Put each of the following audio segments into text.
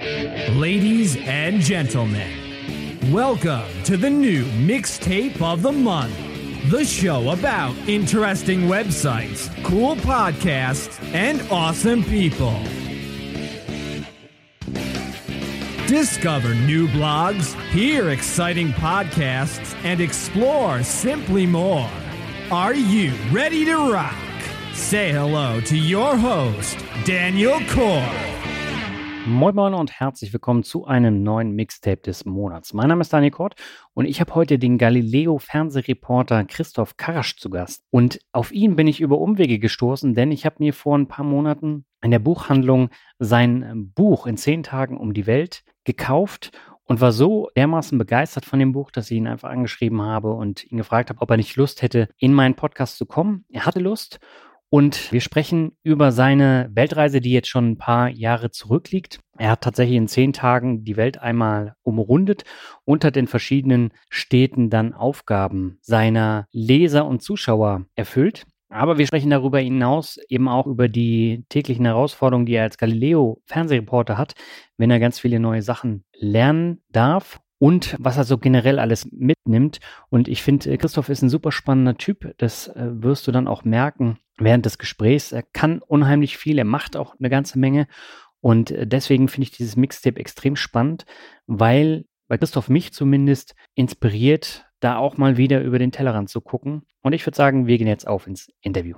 Ladies and gentlemen, welcome to the new mixtape of the month. The show about interesting websites, cool podcasts, and awesome people. Discover new blogs, hear exciting podcasts, and explore simply more. Are you ready to rock? Say hello to your host, Daniel Core. Moin Moin und herzlich willkommen zu einem neuen Mixtape des Monats. Mein Name ist Daniel Kort und ich habe heute den Galileo-Fernsehreporter Christoph Karasch zu Gast. Und auf ihn bin ich über Umwege gestoßen, denn ich habe mir vor ein paar Monaten in der Buchhandlung sein Buch in zehn Tagen um die Welt gekauft und war so dermaßen begeistert von dem Buch, dass ich ihn einfach angeschrieben habe und ihn gefragt habe, ob er nicht Lust hätte, in meinen Podcast zu kommen. Er hatte Lust und wir sprechen über seine Weltreise, die jetzt schon ein paar Jahre zurückliegt. Er hat tatsächlich in zehn Tagen die Welt einmal umrundet und hat in verschiedenen Städten dann Aufgaben seiner Leser und Zuschauer erfüllt. Aber wir sprechen darüber hinaus eben auch über die täglichen Herausforderungen, die er als Galileo-Fernsehreporter hat, wenn er ganz viele neue Sachen lernen darf und was er so generell alles mitnimmt. Und ich finde, Christoph ist ein super spannender Typ. Das äh, wirst du dann auch merken während des Gesprächs. Er kann unheimlich viel, er macht auch eine ganze Menge. Und äh, deswegen finde ich dieses Mixtape extrem spannend, weil bei Christoph mich zumindest inspiriert, da auch mal wieder über den Tellerrand zu gucken. Und ich würde sagen, wir gehen jetzt auf ins Interview.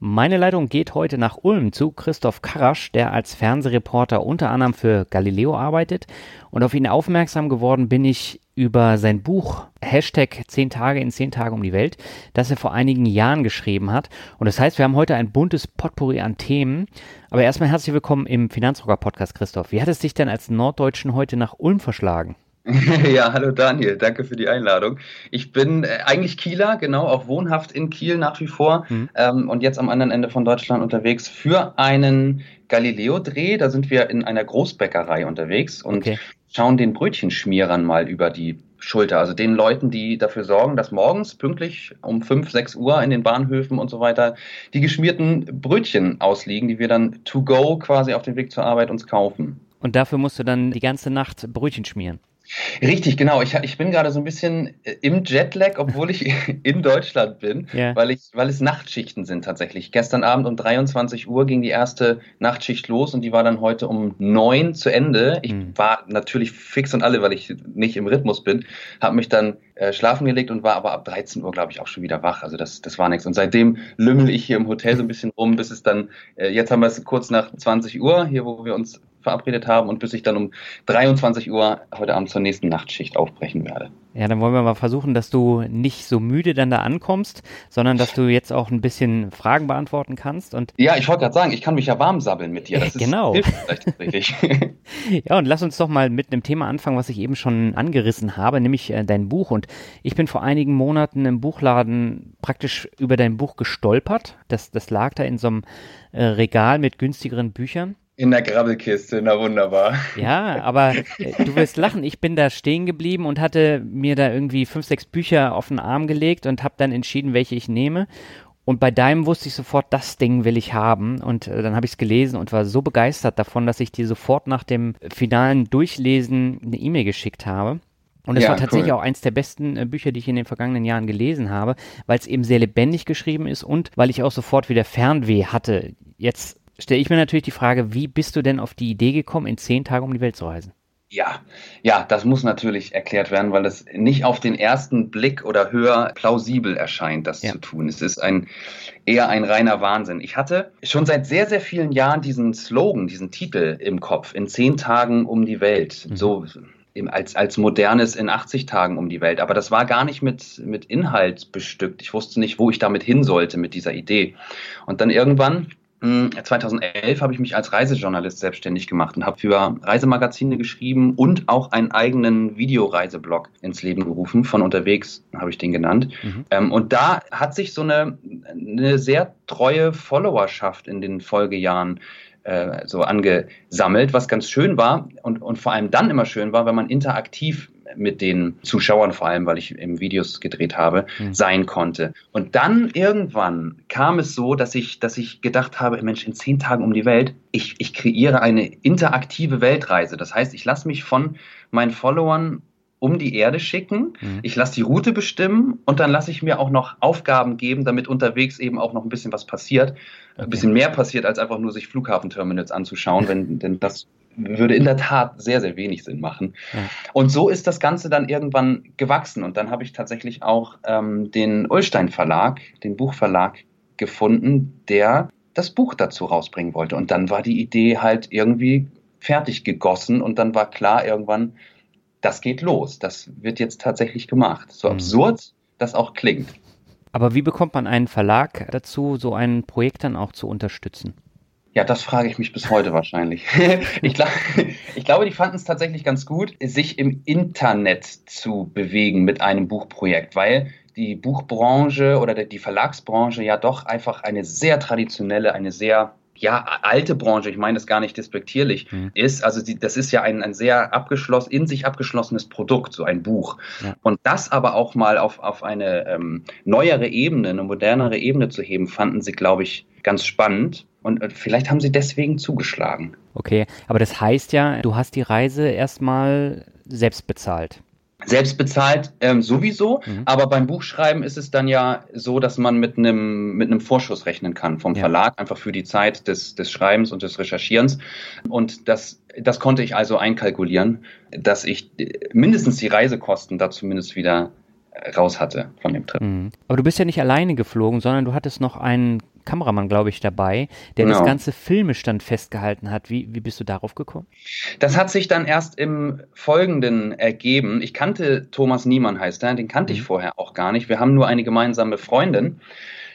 Meine Leitung geht heute nach Ulm zu Christoph Karasch, der als Fernsehreporter unter anderem für Galileo arbeitet. Und auf ihn aufmerksam geworden bin ich über sein Buch Hashtag 10 Tage in 10 Tagen um die Welt, das er vor einigen Jahren geschrieben hat. Und das heißt, wir haben heute ein buntes Potpourri an Themen. Aber erstmal herzlich willkommen im Finanzrocker Podcast, Christoph. Wie hat es dich denn als Norddeutschen heute nach Ulm verschlagen? Ja, hallo Daniel, danke für die Einladung. Ich bin äh, eigentlich Kieler, genau, auch wohnhaft in Kiel nach wie vor mhm. ähm, und jetzt am anderen Ende von Deutschland unterwegs für einen Galileo-Dreh. Da sind wir in einer Großbäckerei unterwegs und okay. schauen den Brötchenschmierern mal über die Schulter. Also den Leuten, die dafür sorgen, dass morgens pünktlich um 5, 6 Uhr in den Bahnhöfen und so weiter die geschmierten Brötchen ausliegen, die wir dann to go quasi auf dem Weg zur Arbeit uns kaufen. Und dafür musst du dann die ganze Nacht Brötchen schmieren. Richtig, genau. Ich, ich bin gerade so ein bisschen äh, im Jetlag, obwohl ich in Deutschland bin, yeah. weil, ich, weil es Nachtschichten sind tatsächlich. Gestern Abend um 23 Uhr ging die erste Nachtschicht los und die war dann heute um neun zu Ende. Ich mm. war natürlich fix und alle, weil ich nicht im Rhythmus bin, habe mich dann äh, schlafen gelegt und war aber ab 13 Uhr, glaube ich, auch schon wieder wach. Also das, das war nichts. Und seitdem lümmel ich hier im Hotel so ein bisschen rum, bis es dann, äh, jetzt haben wir es kurz nach 20 Uhr, hier wo wir uns verabredet haben und bis ich dann um 23 Uhr heute Abend zur nächsten Nachtschicht aufbrechen werde. Ja, dann wollen wir mal versuchen, dass du nicht so müde dann da ankommst, sondern dass du jetzt auch ein bisschen Fragen beantworten kannst. Und ja, ich wollte gerade sagen, ich kann mich ja warm sabbeln mit dir. Das ist genau. tatsächlich. ja, und lass uns doch mal mit einem Thema anfangen, was ich eben schon angerissen habe, nämlich äh, dein Buch. Und ich bin vor einigen Monaten im Buchladen praktisch über dein Buch gestolpert. Das, das lag da in so einem äh, Regal mit günstigeren Büchern. In der Grabbelkiste, na wunderbar. Ja, aber äh, du wirst lachen. Ich bin da stehen geblieben und hatte mir da irgendwie fünf, sechs Bücher auf den Arm gelegt und habe dann entschieden, welche ich nehme. Und bei deinem wusste ich sofort, das Ding will ich haben. Und äh, dann habe ich es gelesen und war so begeistert davon, dass ich dir sofort nach dem finalen Durchlesen eine E-Mail geschickt habe. Und es ja, war tatsächlich cool. auch eins der besten äh, Bücher, die ich in den vergangenen Jahren gelesen habe, weil es eben sehr lebendig geschrieben ist und weil ich auch sofort wieder Fernweh hatte. Jetzt stelle ich mir natürlich die Frage, wie bist du denn auf die Idee gekommen, in zehn Tagen um die Welt zu reisen? Ja, ja, das muss natürlich erklärt werden, weil es nicht auf den ersten Blick oder höher plausibel erscheint, das ja. zu tun. Es ist ein eher ein reiner Wahnsinn. Ich hatte schon seit sehr, sehr vielen Jahren diesen Slogan, diesen Titel im Kopf, in zehn Tagen um die Welt. Mhm. So als, als modernes in 80 Tagen um die Welt. Aber das war gar nicht mit, mit Inhalt bestückt. Ich wusste nicht, wo ich damit hin sollte mit dieser Idee. Und dann irgendwann 2011 habe ich mich als Reisejournalist selbstständig gemacht und habe für Reisemagazine geschrieben und auch einen eigenen Videoreiseblog ins Leben gerufen. Von unterwegs habe ich den genannt. Mhm. Ähm, und da hat sich so eine, eine sehr treue Followerschaft in den Folgejahren äh, so angesammelt, was ganz schön war und, und vor allem dann immer schön war, wenn man interaktiv mit den Zuschauern, vor allem weil ich eben Videos gedreht habe, mhm. sein konnte. Und dann irgendwann kam es so, dass ich, dass ich gedacht habe, Mensch, in zehn Tagen um die Welt, ich, ich kreiere eine interaktive Weltreise. Das heißt, ich lasse mich von meinen Followern um die Erde schicken. Mhm. Ich lasse die Route bestimmen und dann lasse ich mir auch noch Aufgaben geben, damit unterwegs eben auch noch ein bisschen was passiert. Okay. Ein bisschen mehr passiert, als einfach nur sich Flughafenterminals anzuschauen, wenn denn das würde in der Tat sehr, sehr wenig Sinn machen. Ja. Und so ist das Ganze dann irgendwann gewachsen. Und dann habe ich tatsächlich auch ähm, den Ullstein Verlag, den Buchverlag gefunden, der das Buch dazu rausbringen wollte. Und dann war die Idee halt irgendwie fertig gegossen und dann war klar irgendwann, das geht los. Das wird jetzt tatsächlich gemacht. So mhm. absurd das auch klingt. Aber wie bekommt man einen Verlag dazu, so ein Projekt dann auch zu unterstützen? Ja, das frage ich mich bis heute wahrscheinlich. ich, glaub, ich glaube, die fanden es tatsächlich ganz gut, sich im Internet zu bewegen mit einem Buchprojekt, weil die Buchbranche oder die Verlagsbranche ja doch einfach eine sehr traditionelle, eine sehr ja, alte Branche, ich meine das gar nicht despektierlich, mhm. ist. Also die, das ist ja ein, ein sehr abgeschlossen, in sich abgeschlossenes Produkt, so ein Buch. Ja. Und das aber auch mal auf, auf eine ähm, neuere Ebene, eine modernere Ebene zu heben, fanden sie, glaube ich, ganz spannend. Und äh, vielleicht haben sie deswegen zugeschlagen. Okay, aber das heißt ja, du hast die Reise erstmal selbst bezahlt. Selbst bezahlt ähm, sowieso, mhm. aber beim Buchschreiben ist es dann ja so, dass man mit einem mit einem Vorschuss rechnen kann vom ja. Verlag, einfach für die Zeit des, des Schreibens und des Recherchierens. Und das, das konnte ich also einkalkulieren, dass ich mindestens die Reisekosten da zumindest wieder raus hatte von dem Trip. Mhm. Aber du bist ja nicht alleine geflogen, sondern du hattest noch einen Kameramann, glaube ich, dabei, der genau. das ganze filmisch dann festgehalten hat. Wie, wie bist du darauf gekommen? Das hat sich dann erst im Folgenden ergeben. Ich kannte Thomas Niemann, heißt er, den kannte ich mhm. vorher auch gar nicht. Wir haben nur eine gemeinsame Freundin.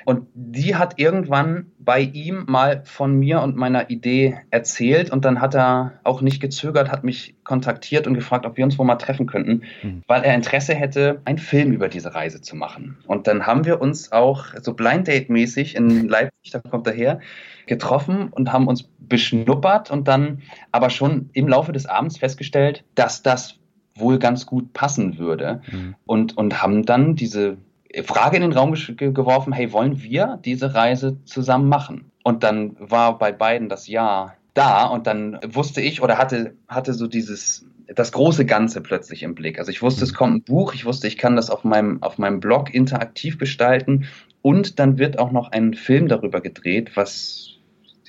Und die hat irgendwann bei ihm mal von mir und meiner Idee erzählt und dann hat er auch nicht gezögert, hat mich kontaktiert und gefragt, ob wir uns wo mal treffen könnten, mhm. weil er Interesse hätte, einen Film über diese Reise zu machen. Und dann haben wir uns auch so Blind Date mäßig in Leipzig, da kommt er her, getroffen und haben uns beschnuppert und dann aber schon im Laufe des Abends festgestellt, dass das wohl ganz gut passen würde mhm. und, und haben dann diese Frage in den Raum geworfen, hey, wollen wir diese Reise zusammen machen? Und dann war bei beiden das Ja da und dann wusste ich oder hatte, hatte so dieses, das große Ganze plötzlich im Blick. Also ich wusste, es mhm. kommt ein Buch, ich wusste, ich kann das auf meinem, auf meinem Blog interaktiv gestalten und dann wird auch noch ein Film darüber gedreht, was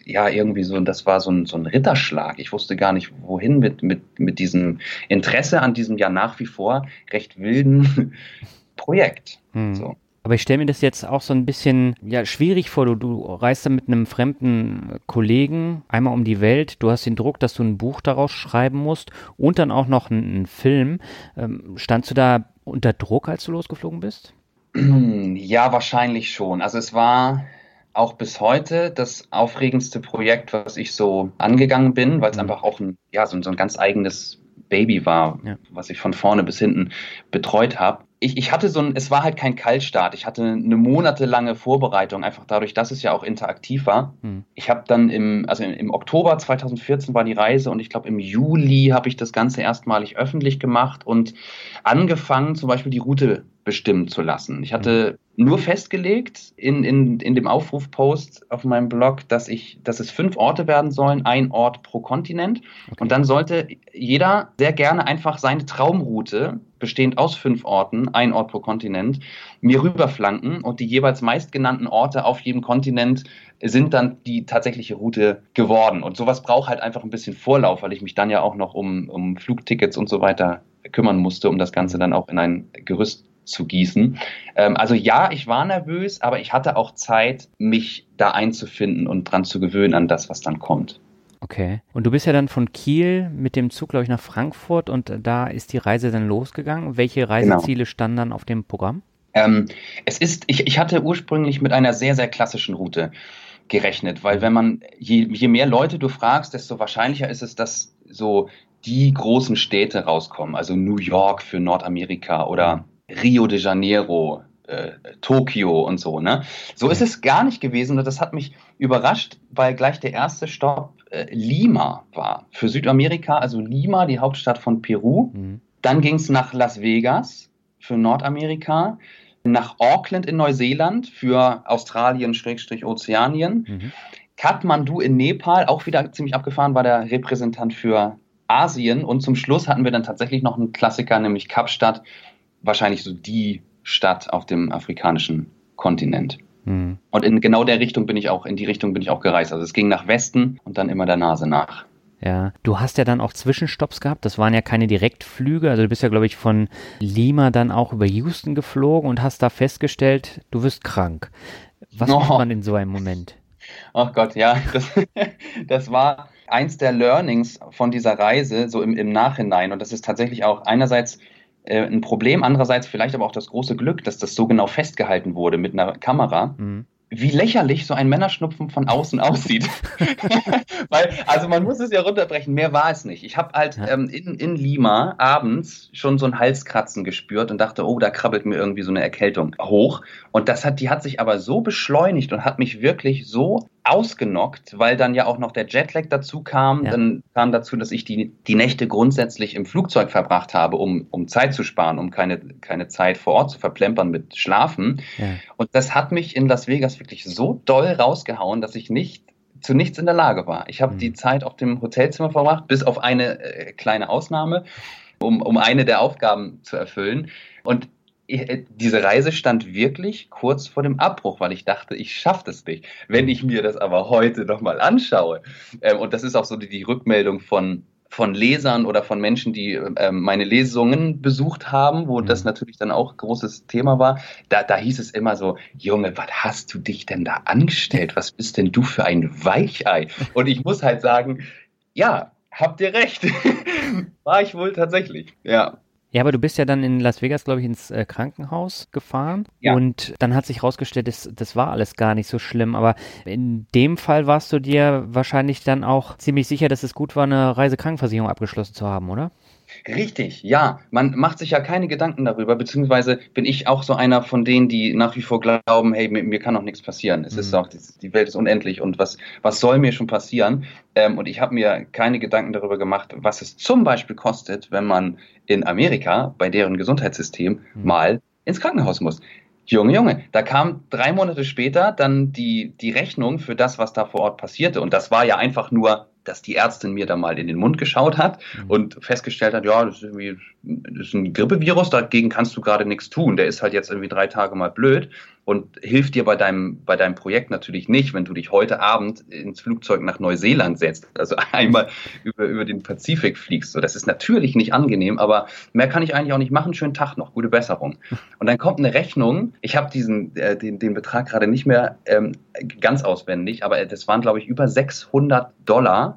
ja irgendwie so, das war so ein, so ein Ritterschlag. Ich wusste gar nicht, wohin mit, mit, mit diesem Interesse an diesem ja nach wie vor recht wilden Projekt. Hm. So. Aber ich stelle mir das jetzt auch so ein bisschen ja, schwierig vor. Du, du reist da mit einem fremden Kollegen einmal um die Welt. Du hast den Druck, dass du ein Buch daraus schreiben musst und dann auch noch einen, Film. Ähm, standst du da unter Druck, als du losgeflogen bist? Ja, wahrscheinlich schon. Also es war auch bis heute das aufregendste Projekt, was ich so angegangen bin, weil es mhm. einfach auch ein, ja, so, so ein ganz eigenes Baby war, ja. was ich von vorne bis hinten betreut habe. Ich, ich hatte so ein, es war halt kein Kaltstart. Ich hatte eine monatelange Vorbereitung, einfach dadurch, dass es ja auch interaktiv war. Hm. Ich habe dann im, also im, Oktober 2014 war die Reise und ich glaube im Juli habe ich das Ganze erstmalig öffentlich gemacht und angefangen, zum Beispiel die Route bestimmen zu lassen. Ich hatte. Nur festgelegt in, in, in dem Aufrufpost auf meinem Blog, dass ich, dass es fünf Orte werden sollen, ein Ort pro Kontinent. Okay. Und dann sollte jeder sehr gerne einfach seine Traumroute, bestehend aus fünf Orten, ein Ort pro Kontinent, mir rüberflanken und die jeweils meistgenannten Orte auf jedem Kontinent sind dann die tatsächliche Route geworden. Und sowas braucht halt einfach ein bisschen Vorlauf, weil ich mich dann ja auch noch um, um Flugtickets und so weiter kümmern musste, um das Ganze dann auch in ein Gerüst zu gießen. Ähm, also ja, ich war nervös, aber ich hatte auch Zeit, mich da einzufinden und dran zu gewöhnen an das, was dann kommt. Okay. Und du bist ja dann von Kiel mit dem Zug, glaube ich, nach Frankfurt und da ist die Reise dann losgegangen. Welche Reiseziele genau. standen dann auf dem Programm? Ähm, es ist, ich, ich hatte ursprünglich mit einer sehr, sehr klassischen Route gerechnet, weil wenn man, je, je mehr Leute du fragst, desto wahrscheinlicher ist es, dass so die großen Städte rauskommen, also New York für Nordamerika oder Rio de Janeiro, äh, Tokio und so. Ne? So ist es gar nicht gewesen und das hat mich überrascht, weil gleich der erste Stopp äh, Lima war für Südamerika, also Lima, die Hauptstadt von Peru. Mhm. Dann ging es nach Las Vegas für Nordamerika, nach Auckland in Neuseeland für Australien-Ozeanien. Mhm. Kathmandu in Nepal, auch wieder ziemlich abgefahren, war der Repräsentant für Asien. Und zum Schluss hatten wir dann tatsächlich noch einen Klassiker, nämlich Kapstadt, wahrscheinlich so die Stadt auf dem afrikanischen Kontinent. Mhm. Und in genau der Richtung bin ich auch, in die Richtung bin ich auch gereist. Also es ging nach Westen und dann immer der Nase nach. Ja, du hast ja dann auch Zwischenstopps gehabt. Das waren ja keine Direktflüge. Also du bist ja, glaube ich, von Lima dann auch über Houston geflogen und hast da festgestellt, du wirst krank. Was no. macht man in so einem Moment? Ach Gott, ja, das, das war eins der Learnings von dieser Reise, so im, im Nachhinein. Und das ist tatsächlich auch einerseits ein Problem, andererseits vielleicht aber auch das große Glück, dass das so genau festgehalten wurde mit einer Kamera. Mhm wie lächerlich so ein Männerschnupfen von außen aussieht. Weil, also man muss es ja runterbrechen, mehr war es nicht. Ich habe halt ähm, in, in Lima abends schon so ein Halskratzen gespürt und dachte, oh, da krabbelt mir irgendwie so eine Erkältung hoch. Und das hat, die hat sich aber so beschleunigt und hat mich wirklich so ausgenockt, weil dann ja auch noch der Jetlag dazu kam. Ja. Dann kam dazu, dass ich die, die Nächte grundsätzlich im Flugzeug verbracht habe, um, um Zeit zu sparen, um keine, keine Zeit vor Ort zu verplempern mit Schlafen. Ja. Und das hat mich in Las Vegas wirklich so doll rausgehauen, dass ich nicht zu nichts in der Lage war. Ich habe mhm. die Zeit auf dem Hotelzimmer verbracht, bis auf eine äh, kleine Ausnahme, um, um eine der Aufgaben zu erfüllen. Und diese Reise stand wirklich kurz vor dem Abbruch, weil ich dachte, ich schaffe das nicht. Wenn ich mir das aber heute nochmal anschaue, ähm, und das ist auch so die, die, Rückmeldung von, von Lesern oder von Menschen, die ähm, meine Lesungen besucht haben, wo mhm. das natürlich dann auch großes Thema war, da, da hieß es immer so, Junge, was hast du dich denn da angestellt? Was bist denn du für ein Weichei? Und ich muss halt sagen, ja, habt ihr recht. war ich wohl tatsächlich, ja. Ja, aber du bist ja dann in Las Vegas, glaube ich, ins äh, Krankenhaus gefahren. Ja. Und dann hat sich herausgestellt, das, das war alles gar nicht so schlimm. Aber in dem Fall warst du dir wahrscheinlich dann auch ziemlich sicher, dass es gut war, eine Reisekrankenversicherung abgeschlossen zu haben, oder? Richtig, ja. Man macht sich ja keine Gedanken darüber, beziehungsweise bin ich auch so einer von denen, die nach wie vor glauben, hey, mir, mir kann auch nichts passieren. Es mhm. ist auch, die Welt ist unendlich und was, was soll mir schon passieren? Ähm, und ich habe mir keine Gedanken darüber gemacht, was es zum Beispiel kostet, wenn man in Amerika bei deren Gesundheitssystem mhm. mal ins Krankenhaus muss. Junge, Junge, da kam drei Monate später dann die, die Rechnung für das, was da vor Ort passierte. Und das war ja einfach nur dass die Ärztin mir da mal in den Mund geschaut hat mhm. und festgestellt hat, ja, das ist irgendwie das ist ein Grippevirus, dagegen kannst du gerade nichts tun. Der ist halt jetzt irgendwie drei Tage mal blöd und hilft dir bei deinem, bei deinem Projekt natürlich nicht, wenn du dich heute Abend ins Flugzeug nach Neuseeland setzt, also einmal über, über den Pazifik fliegst. So, das ist natürlich nicht angenehm, aber mehr kann ich eigentlich auch nicht machen. Schönen Tag noch, gute Besserung. Und dann kommt eine Rechnung. Ich habe diesen, äh, den, den Betrag gerade nicht mehr ähm, ganz auswendig, aber das waren, glaube ich, über 600 Dollar,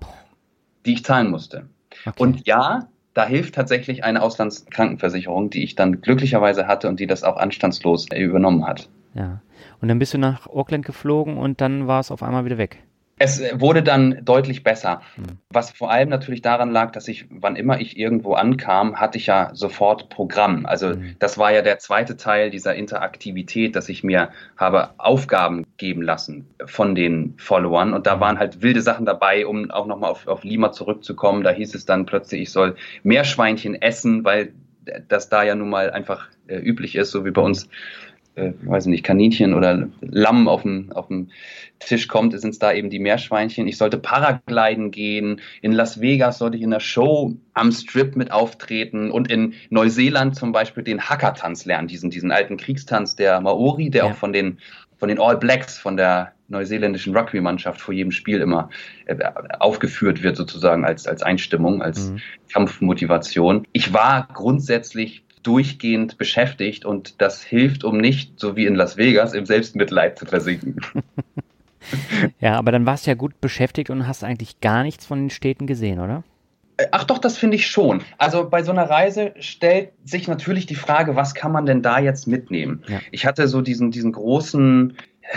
die ich zahlen musste. Okay. Und ja, da hilft tatsächlich eine Auslandskrankenversicherung, die ich dann glücklicherweise hatte und die das auch anstandslos übernommen hat. Ja. Und dann bist du nach Auckland geflogen und dann war es auf einmal wieder weg. Es wurde dann deutlich besser, hm. was vor allem natürlich daran lag, dass ich, wann immer ich irgendwo ankam, hatte ich ja sofort Programm. Also hm. das war ja der zweite Teil dieser Interaktivität, dass ich mir habe Aufgaben geben lassen von den Followern und da hm. waren halt wilde Sachen dabei, um auch nochmal auf, auf Lima zurückzukommen. Da hieß es dann plötzlich, ich soll Meerschweinchen essen, weil das da ja nun mal einfach äh, üblich ist, so wie bei uns äh, weiß nicht, Kaninchen oder Lamm auf dem, auf dem Tisch kommt, sind es da eben die Meerschweinchen. Ich sollte Paragliden gehen. In Las Vegas sollte ich in der Show am Strip mit auftreten und in Neuseeland zum Beispiel den Hackertanz lernen, diesen, diesen alten Kriegstanz der Maori, der ja. auch von den, von den All Blacks, von der neuseeländischen Rugby-Mannschaft vor jedem Spiel immer äh, aufgeführt wird, sozusagen als, als Einstimmung, als mhm. Kampfmotivation. Ich war grundsätzlich durchgehend beschäftigt und das hilft, um nicht, so wie in Las Vegas, im Selbstmitleid zu versinken. ja, aber dann warst du ja gut beschäftigt und hast eigentlich gar nichts von den Städten gesehen, oder? Äh, ach doch, das finde ich schon. Also bei so einer Reise stellt sich natürlich die Frage, was kann man denn da jetzt mitnehmen? Ja. Ich hatte so diesen, diesen großen, äh,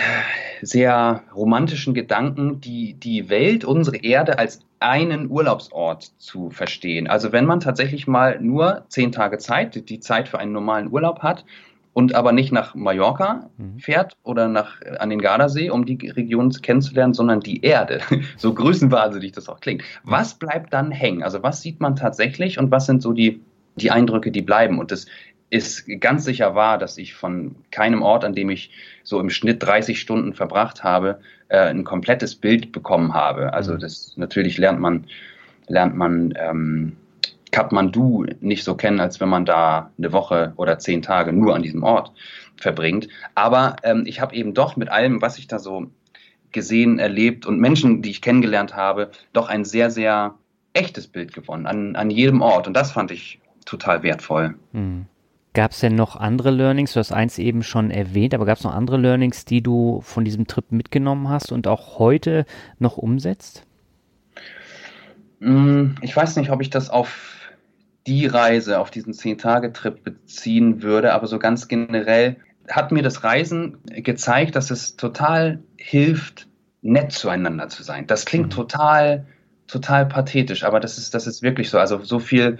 sehr romantischen Gedanken, die, die Welt, unsere Erde als einen Urlaubsort zu verstehen. Also wenn man tatsächlich mal nur zehn Tage Zeit, die Zeit für einen normalen Urlaub hat und aber nicht nach Mallorca mhm. fährt oder nach, an den Gardasee, um die Region kennenzulernen, sondern die Erde. so größenwahnsinnig das auch klingt. Was bleibt dann hängen? Also was sieht man tatsächlich und was sind so die, die Eindrücke, die bleiben? Und das ist ganz sicher wahr, dass ich von keinem Ort, an dem ich so im Schnitt 30 Stunden verbracht habe, äh, ein komplettes Bild bekommen habe. Also mhm. das natürlich lernt man lernt man ähm, Kathmandu nicht so kennen, als wenn man da eine Woche oder zehn Tage nur an diesem Ort verbringt. Aber ähm, ich habe eben doch mit allem, was ich da so gesehen, erlebt und Menschen, die ich kennengelernt habe, doch ein sehr, sehr echtes Bild gewonnen an, an jedem Ort. Und das fand ich total wertvoll. Mhm. Gab es denn noch andere Learnings? Du hast eins eben schon erwähnt, aber gab es noch andere Learnings, die du von diesem Trip mitgenommen hast und auch heute noch umsetzt? Hm, ich weiß nicht, ob ich das auf die Reise, auf diesen Zehn-Tage-Trip beziehen würde, aber so ganz generell hat mir das Reisen gezeigt, dass es total hilft, nett zueinander zu sein. Das klingt mhm. total, total pathetisch, aber das ist, das ist wirklich so. Also so viel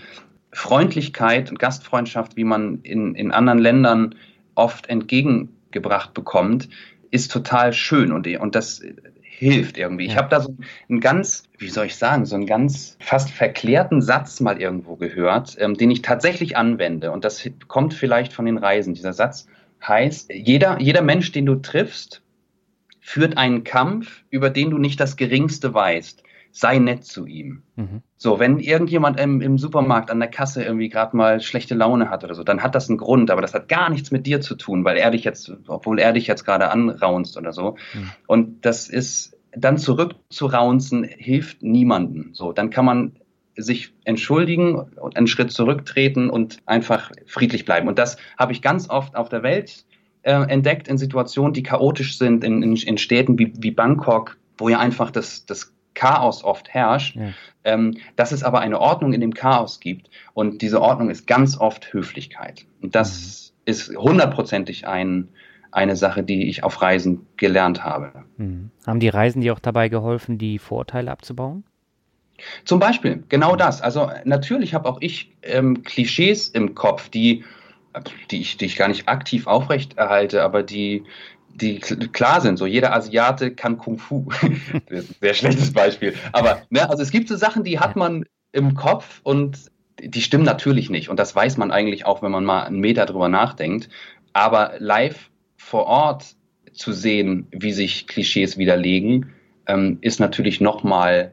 Freundlichkeit und Gastfreundschaft, wie man in, in anderen Ländern oft entgegengebracht bekommt, ist total schön und, und das hilft irgendwie. Ich habe da so einen ganz, wie soll ich sagen, so einen ganz fast verklärten Satz mal irgendwo gehört, ähm, den ich tatsächlich anwende und das kommt vielleicht von den Reisen. Dieser Satz heißt, jeder, jeder Mensch, den du triffst, führt einen Kampf, über den du nicht das Geringste weißt sei nett zu ihm. Mhm. So, wenn irgendjemand im, im, Supermarkt an der Kasse irgendwie gerade mal schlechte Laune hat oder so, dann hat das einen Grund, aber das hat gar nichts mit dir zu tun, weil er dich jetzt, obwohl er dich jetzt gerade anraunst oder so. Mhm. Und das ist, dann zurückzuraunzen, hilft niemandem. So, dann kann man sich entschuldigen, einen Schritt zurücktreten und einfach friedlich bleiben. Und das habe ich ganz oft auf der Welt äh, entdeckt in Situationen, die chaotisch sind, in, in, in Städten wie, wie Bangkok, wo ja einfach das, das Chaos oft herrscht, ja. ähm, dass es aber eine Ordnung in dem Chaos gibt. Und diese Ordnung ist ganz oft Höflichkeit. Und das mhm. ist hundertprozentig ein, eine Sache, die ich auf Reisen gelernt habe. Mhm. Haben die Reisen dir auch dabei geholfen, die Vorurteile abzubauen? Zum Beispiel, genau das. Also natürlich habe auch ich ähm, Klischees im Kopf, die, die, ich, die ich gar nicht aktiv aufrechterhalte, aber die, die klar sind. So jeder Asiate kann Kung Fu. sehr schlechtes Beispiel. Aber ne, also es gibt so Sachen, die hat man im Kopf und die stimmen natürlich nicht. Und das weiß man eigentlich auch, wenn man mal einen Meter drüber nachdenkt. Aber live vor Ort zu sehen, wie sich Klischees widerlegen, ähm, ist natürlich nochmal,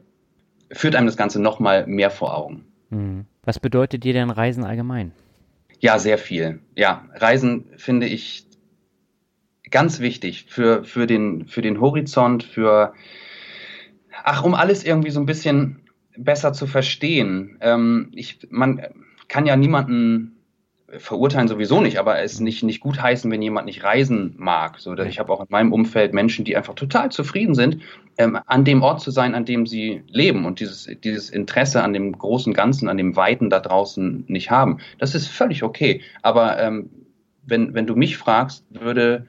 führt einem das Ganze nochmal mehr vor Augen. Hm. Was bedeutet dir denn Reisen allgemein? Ja, sehr viel. Ja, Reisen finde ich ganz wichtig für, für, den, für den Horizont, für, ach, um alles irgendwie so ein bisschen besser zu verstehen. Ähm, ich, man kann ja niemanden verurteilen sowieso nicht, aber es nicht, nicht gut heißen, wenn jemand nicht reisen mag. So, ich habe auch in meinem Umfeld Menschen, die einfach total zufrieden sind, ähm, an dem Ort zu sein, an dem sie leben und dieses, dieses Interesse an dem großen Ganzen, an dem Weiten da draußen nicht haben. Das ist völlig okay. Aber ähm, wenn, wenn du mich fragst, würde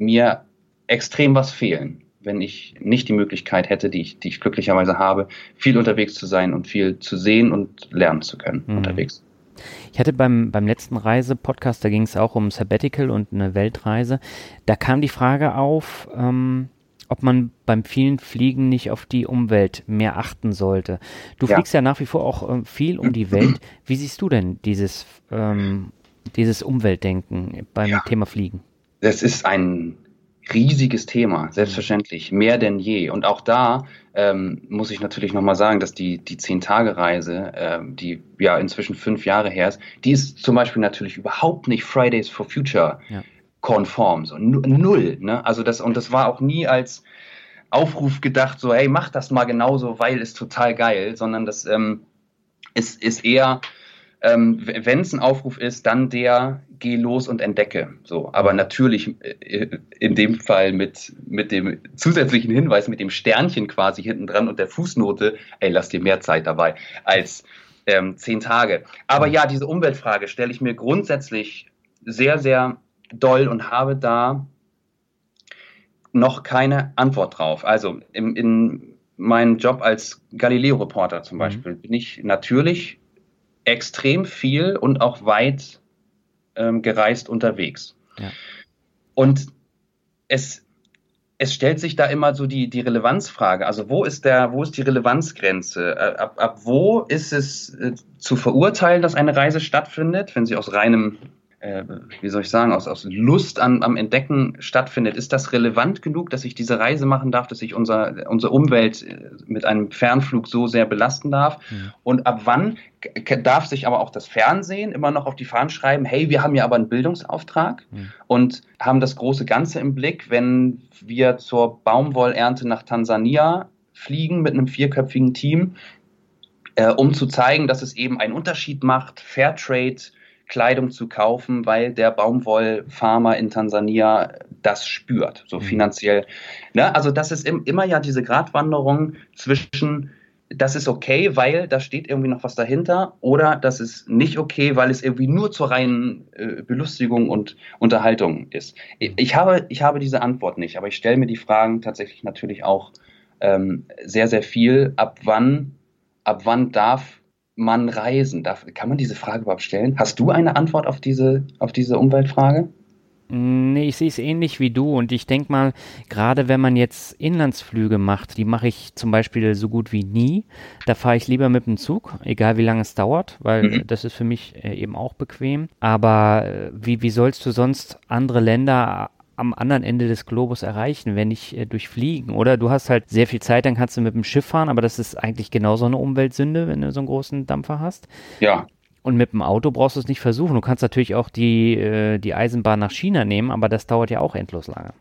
mir extrem was fehlen, wenn ich nicht die Möglichkeit hätte, die ich, die ich glücklicherweise habe, viel unterwegs zu sein und viel zu sehen und lernen zu können mhm. unterwegs. Ich hatte beim, beim letzten Reise-Podcast, da ging es auch um Sabbatical und eine Weltreise, da kam die Frage auf, ähm, ob man beim vielen Fliegen nicht auf die Umwelt mehr achten sollte. Du ja. fliegst ja nach wie vor auch äh, viel um die Welt. Wie siehst du denn dieses, ähm, dieses Umweltdenken beim ja. Thema Fliegen? Das ist ein riesiges Thema, selbstverständlich, mehr denn je. Und auch da ähm, muss ich natürlich nochmal sagen, dass die, die Zehn-Tage-Reise, ähm, die ja inzwischen fünf Jahre her ist, die ist zum Beispiel natürlich überhaupt nicht Fridays for Future ja. konform, so null. Ne? Also das, und das war auch nie als Aufruf gedacht, so, hey, mach das mal genauso, weil es total geil, sondern das ähm, ist, ist eher ähm, Wenn es ein Aufruf ist, dann der, geh los und entdecke. So, aber natürlich äh, in dem Fall mit, mit dem zusätzlichen Hinweis, mit dem Sternchen quasi hinten dran und der Fußnote, ey, lass dir mehr Zeit dabei als ähm, zehn Tage. Aber ja, diese Umweltfrage stelle ich mir grundsätzlich sehr, sehr doll und habe da noch keine Antwort drauf. Also im, in meinem Job als Galileo-Reporter zum mhm. Beispiel bin ich natürlich extrem viel und auch weit ähm, gereist unterwegs. Ja. Und es, es stellt sich da immer so die, die Relevanzfrage. Also wo ist der, wo ist die Relevanzgrenze? Äh, ab, ab wo ist es äh, zu verurteilen, dass eine Reise stattfindet, wenn sie aus reinem äh, wie soll ich sagen, aus, aus Lust an, am Entdecken stattfindet, ist das relevant genug, dass ich diese Reise machen darf, dass ich unser, unsere Umwelt äh, mit einem Fernflug so sehr belasten darf? Mhm. Und ab wann darf sich aber auch das Fernsehen immer noch auf die Fahnen schreiben, hey, wir haben ja aber einen Bildungsauftrag mhm. und haben das große Ganze im Blick, wenn wir zur Baumwollernte nach Tansania fliegen mit einem vierköpfigen Team, äh, um zu zeigen, dass es eben einen Unterschied macht, Fairtrade, Kleidung zu kaufen, weil der Baumwollfarmer in Tansania das spürt, so mhm. finanziell. Ne? Also das ist im, immer ja diese Gratwanderung zwischen das ist okay, weil da steht irgendwie noch was dahinter, oder das ist nicht okay, weil es irgendwie nur zur reinen äh, Belustigung und Unterhaltung ist. Ich habe, ich habe diese Antwort nicht, aber ich stelle mir die Fragen tatsächlich natürlich auch ähm, sehr, sehr viel. Ab wann, ab wann darf man reisen? Darf, kann man diese Frage überhaupt stellen? Hast du eine Antwort auf diese, auf diese Umweltfrage? Nee, ich sehe es ähnlich wie du und ich denke mal, gerade wenn man jetzt Inlandsflüge macht, die mache ich zum Beispiel so gut wie nie. Da fahre ich lieber mit dem Zug, egal wie lange es dauert, weil mhm. das ist für mich äh, eben auch bequem. Aber äh, wie, wie sollst du sonst andere Länder am anderen Ende des Globus erreichen, wenn nicht äh, durch Fliegen. Oder du hast halt sehr viel Zeit, dann kannst du mit dem Schiff fahren, aber das ist eigentlich genauso eine Umweltsünde, wenn du so einen großen Dampfer hast. Ja. Und mit dem Auto brauchst du es nicht versuchen. Du kannst natürlich auch die, äh, die Eisenbahn nach China nehmen, aber das dauert ja auch endlos lange.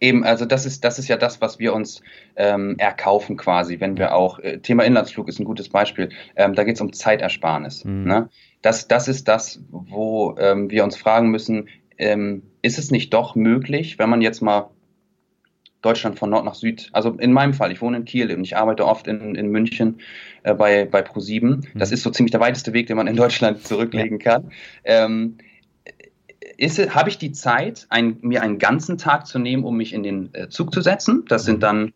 Eben, also das ist, das ist ja das, was wir uns ähm, erkaufen quasi, wenn wir auch, äh, Thema Inlandsflug ist ein gutes Beispiel, ähm, da geht es um Zeitersparnis. Mhm. Ne? Das, das ist das, wo ähm, wir uns fragen müssen, ähm, ist es nicht doch möglich, wenn man jetzt mal Deutschland von Nord nach Süd, also in meinem Fall, ich wohne in Kiel und ich arbeite oft in, in München äh, bei, bei Pro7. Das mhm. ist so ziemlich der weiteste Weg, den man in Deutschland zurücklegen kann. Ähm, habe ich die Zeit, ein, mir einen ganzen Tag zu nehmen, um mich in den äh, Zug zu setzen? Das sind mhm. dann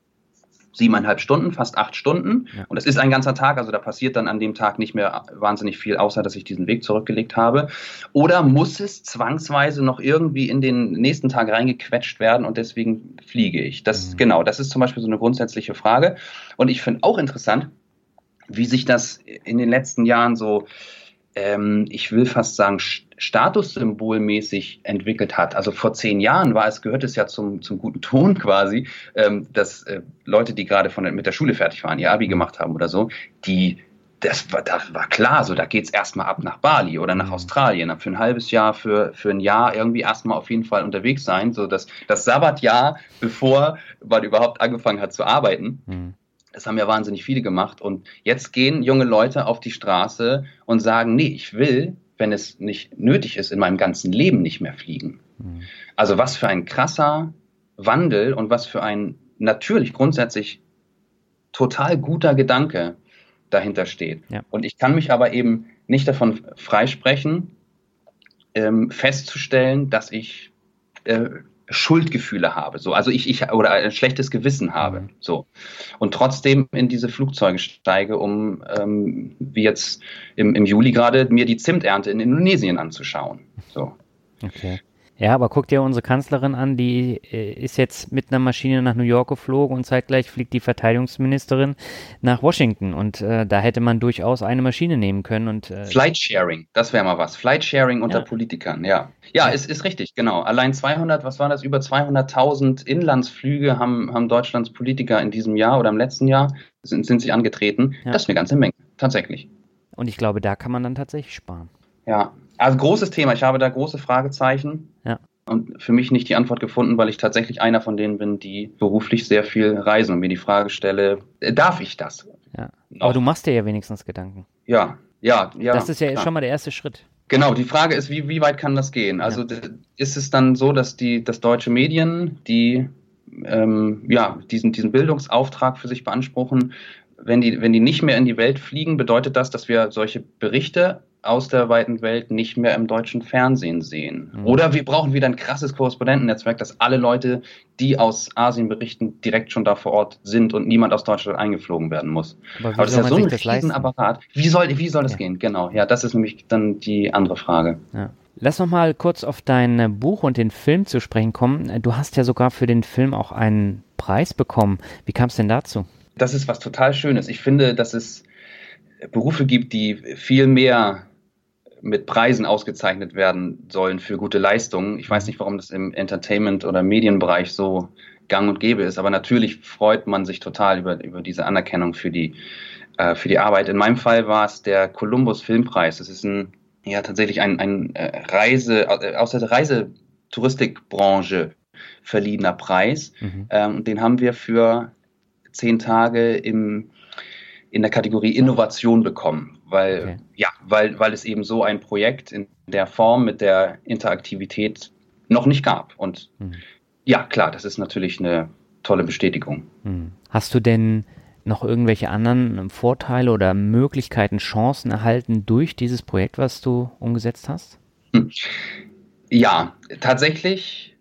siebeneinhalb Stunden, fast acht Stunden. Ja. Und es ist ein ganzer Tag, also da passiert dann an dem Tag nicht mehr wahnsinnig viel, außer dass ich diesen Weg zurückgelegt habe. Oder muss es zwangsweise noch irgendwie in den nächsten Tag reingequetscht werden und deswegen fliege ich? Das, mhm. genau, das ist zum Beispiel so eine grundsätzliche Frage. Und ich finde auch interessant, wie sich das in den letzten Jahren so ähm, ich will fast sagen, statussymbolmäßig entwickelt hat. Also vor zehn Jahren war es, gehört es ja zum, zum guten Ton quasi, ähm, dass äh, Leute, die gerade von, mit der Schule fertig waren, ihr Abi gemacht haben oder so, die das war, das war klar, so da geht's erstmal ab nach Bali oder nach mhm. Australien, für ein halbes Jahr, für, für ein Jahr irgendwie erstmal auf jeden Fall unterwegs sein, so dass das Sabbatjahr, bevor man überhaupt angefangen hat zu arbeiten. Mhm. Das haben ja wahnsinnig viele gemacht. Und jetzt gehen junge Leute auf die Straße und sagen, nee, ich will, wenn es nicht nötig ist, in meinem ganzen Leben nicht mehr fliegen. Mhm. Also was für ein krasser Wandel und was für ein natürlich grundsätzlich total guter Gedanke dahinter steht. Ja. Und ich kann mich aber eben nicht davon freisprechen, ähm, festzustellen, dass ich äh, Schuldgefühle habe, so, also ich, ich oder ein schlechtes Gewissen habe, mhm. so und trotzdem in diese Flugzeuge steige, um ähm, wie jetzt im, im Juli gerade mir die Zimternte in Indonesien anzuschauen, so. Okay. Ja, aber guck dir unsere Kanzlerin an, die äh, ist jetzt mit einer Maschine nach New York geflogen und zeitgleich fliegt die Verteidigungsministerin nach Washington und äh, da hätte man durchaus eine Maschine nehmen können und äh, Flight Sharing, das wäre mal was. Flight Sharing unter ja. Politikern, ja. Ja, ist, ist richtig, genau. Allein 200, was war das? Über 200.000 Inlandsflüge haben, haben Deutschlands Politiker in diesem Jahr oder im letzten Jahr sind, sind sie angetreten. Ja. Das ist eine ganze Menge, tatsächlich. Und ich glaube, da kann man dann tatsächlich sparen. Ja, also großes Thema. Ich habe da große Fragezeichen. Ja. Und für mich nicht die Antwort gefunden, weil ich tatsächlich einer von denen bin, die beruflich sehr viel reisen und mir die Frage stelle, äh, darf ich das? Ja. Aber du machst dir ja wenigstens Gedanken. Ja, ja, ja. Das ist ja klar. schon mal der erste Schritt. Genau, die Frage ist, wie, wie weit kann das gehen? Also ja. ist es dann so, dass die, dass deutsche Medien, die ähm, ja, diesen, diesen Bildungsauftrag für sich beanspruchen, wenn die, wenn die nicht mehr in die Welt fliegen, bedeutet das, dass wir solche Berichte aus der weiten Welt nicht mehr im deutschen Fernsehen sehen. Mhm. Oder wir brauchen wieder ein krasses Korrespondentennetzwerk, dass alle Leute, die aus Asien berichten, direkt schon da vor Ort sind und niemand aus Deutschland eingeflogen werden muss. Aber, Aber das ist ja so ein Riesenapparat. Wie soll, wie soll das ja. gehen? Genau, ja, das ist nämlich dann die andere Frage. Ja. Lass noch mal kurz auf dein Buch und den Film zu sprechen kommen. Du hast ja sogar für den Film auch einen Preis bekommen. Wie kam es denn dazu? Das ist was total Schönes. Ich finde, dass es Berufe gibt, die viel mehr mit Preisen ausgezeichnet werden sollen für gute Leistungen. Ich weiß nicht, warum das im Entertainment- oder Medienbereich so gang und gäbe ist, aber natürlich freut man sich total über, über diese Anerkennung für die, äh, für die Arbeit. In meinem Fall war es der Columbus Filmpreis. Das ist ein, ja, tatsächlich ein, ein äh, Reise, äh, aus der Reisetouristikbranche verliehener Preis. Mhm. Ähm, den haben wir für zehn Tage im in der Kategorie Innovation bekommen, weil, okay. ja, weil, weil es eben so ein Projekt in der Form mit der Interaktivität noch nicht gab. Und mhm. ja, klar, das ist natürlich eine tolle Bestätigung. Mhm. Hast du denn noch irgendwelche anderen Vorteile oder Möglichkeiten, Chancen erhalten durch dieses Projekt, was du umgesetzt hast? Hm. Ja, tatsächlich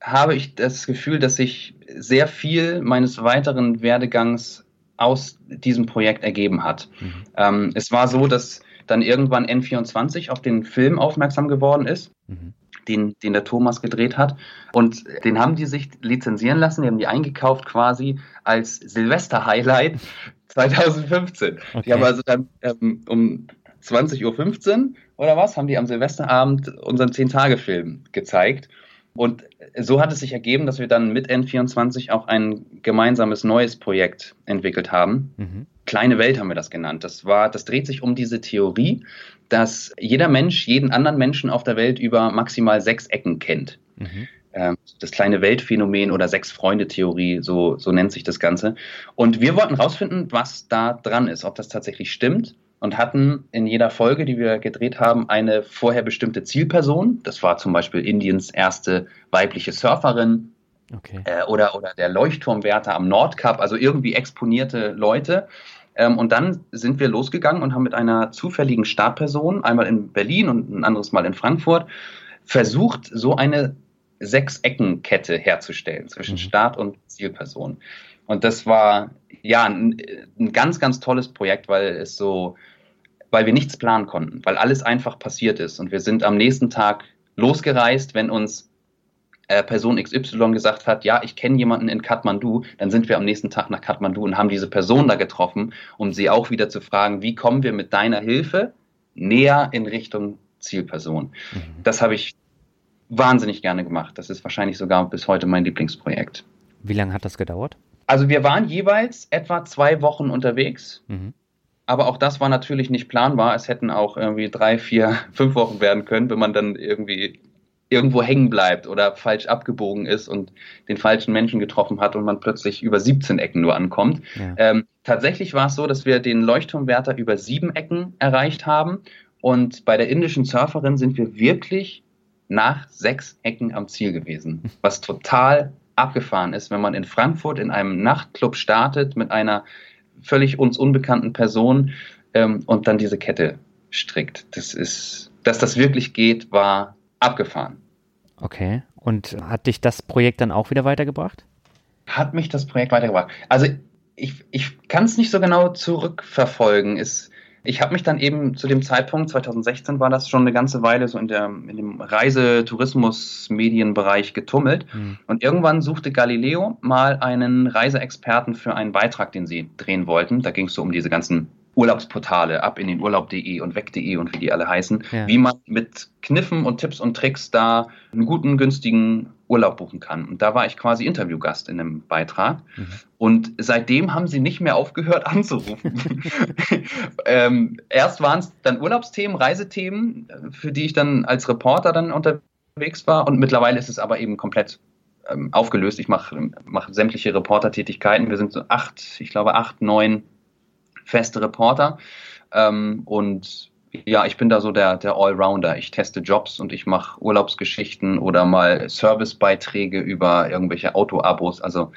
habe ich das Gefühl, dass sich sehr viel meines weiteren Werdegangs aus diesem Projekt ergeben hat. Mhm. Ähm, es war so, dass dann irgendwann N24 auf den Film aufmerksam geworden ist, mhm. den, den der Thomas gedreht hat. Und den haben die sich lizenzieren lassen, die haben die eingekauft quasi als Silvester-Highlight 2015. Okay. Die haben also dann ähm, um 20.15 Uhr oder was, haben die am Silvesterabend unseren 10-Tage-Film gezeigt. Und so hat es sich ergeben, dass wir dann mit N24 auch ein gemeinsames neues Projekt entwickelt haben. Mhm. Kleine Welt haben wir das genannt. Das war, das dreht sich um diese Theorie, dass jeder Mensch jeden anderen Menschen auf der Welt über maximal sechs Ecken kennt. Mhm. Ähm, das kleine Weltphänomen oder Sechs-Freunde-Theorie, so, so nennt sich das Ganze. Und wir wollten rausfinden, was da dran ist, ob das tatsächlich stimmt und hatten in jeder Folge, die wir gedreht haben, eine vorher bestimmte Zielperson. Das war zum Beispiel Indiens erste weibliche Surferin okay. äh, oder, oder der Leuchtturmwärter am Nordkap, also irgendwie exponierte Leute. Ähm, und dann sind wir losgegangen und haben mit einer zufälligen Startperson, einmal in Berlin und ein anderes Mal in Frankfurt, versucht, so eine Sechs-Ecken-Kette herzustellen zwischen mhm. Start- und Zielperson. Und das war ja ein, ein, ganz, ganz tolles Projekt, weil es so weil wir nichts planen konnten, weil alles einfach passiert ist. Und wir sind am nächsten Tag losgereist, wenn uns äh, Person XY gesagt hat, ja, ich kenne jemanden in Kathmandu, dann sind wir am nächsten Tag nach Kathmandu und haben diese Person da getroffen, um sie auch wieder zu fragen, wie kommen wir mit deiner Hilfe näher in Richtung Zielperson. Mhm. Das habe ich wahnsinnig gerne gemacht. Das ist wahrscheinlich sogar bis heute mein Lieblingsprojekt. Wie lange hat das gedauert? Also wir waren jeweils etwa zwei Wochen unterwegs. Mhm. Aber auch das war natürlich nicht planbar. Es hätten auch irgendwie drei, vier, fünf Wochen werden können, wenn man dann irgendwie irgendwo hängen bleibt oder falsch abgebogen ist und den falschen Menschen getroffen hat und man plötzlich über 17 Ecken nur ankommt. Ja. Ähm, tatsächlich war es so, dass wir den Leuchtturmwärter über sieben Ecken erreicht haben und bei der indischen Surferin sind wir wirklich nach sechs Ecken am Ziel gewesen, was total abgefahren ist, wenn man in Frankfurt in einem Nachtclub startet mit einer völlig uns unbekannten Person ähm, und dann diese Kette strickt. Das ist, dass das wirklich geht, war abgefahren. Okay. Und hat dich das Projekt dann auch wieder weitergebracht? Hat mich das Projekt weitergebracht. Also ich, ich kann es nicht so genau zurückverfolgen. Es, ich habe mich dann eben zu dem Zeitpunkt, 2016 war das schon eine ganze Weile so in, der, in dem Reisetourismus-Medienbereich getummelt. Mhm. Und irgendwann suchte Galileo mal einen Reiseexperten für einen Beitrag, den sie drehen wollten. Da ging es so um diese ganzen Urlaubsportale, ab in den Urlaub.de und weg.de und wie die alle heißen, ja. wie man mit Kniffen und Tipps und Tricks da einen guten, günstigen Urlaub buchen kann. Und da war ich quasi Interviewgast in einem Beitrag. Mhm. Und seitdem haben sie nicht mehr aufgehört anzurufen. ähm, erst waren es dann Urlaubsthemen, Reisethemen, für die ich dann als Reporter dann unterwegs war. Und mittlerweile ist es aber eben komplett ähm, aufgelöst. Ich mache mach sämtliche Reportertätigkeiten. Wir sind so acht, ich glaube acht, neun feste Reporter ähm, und Ja, ich bin da so der, der Allrounder. Ich teste Jobs und ich mache Urlaubsgeschichten oder mal Servicebeiträge über irgendwelche Autoabos, also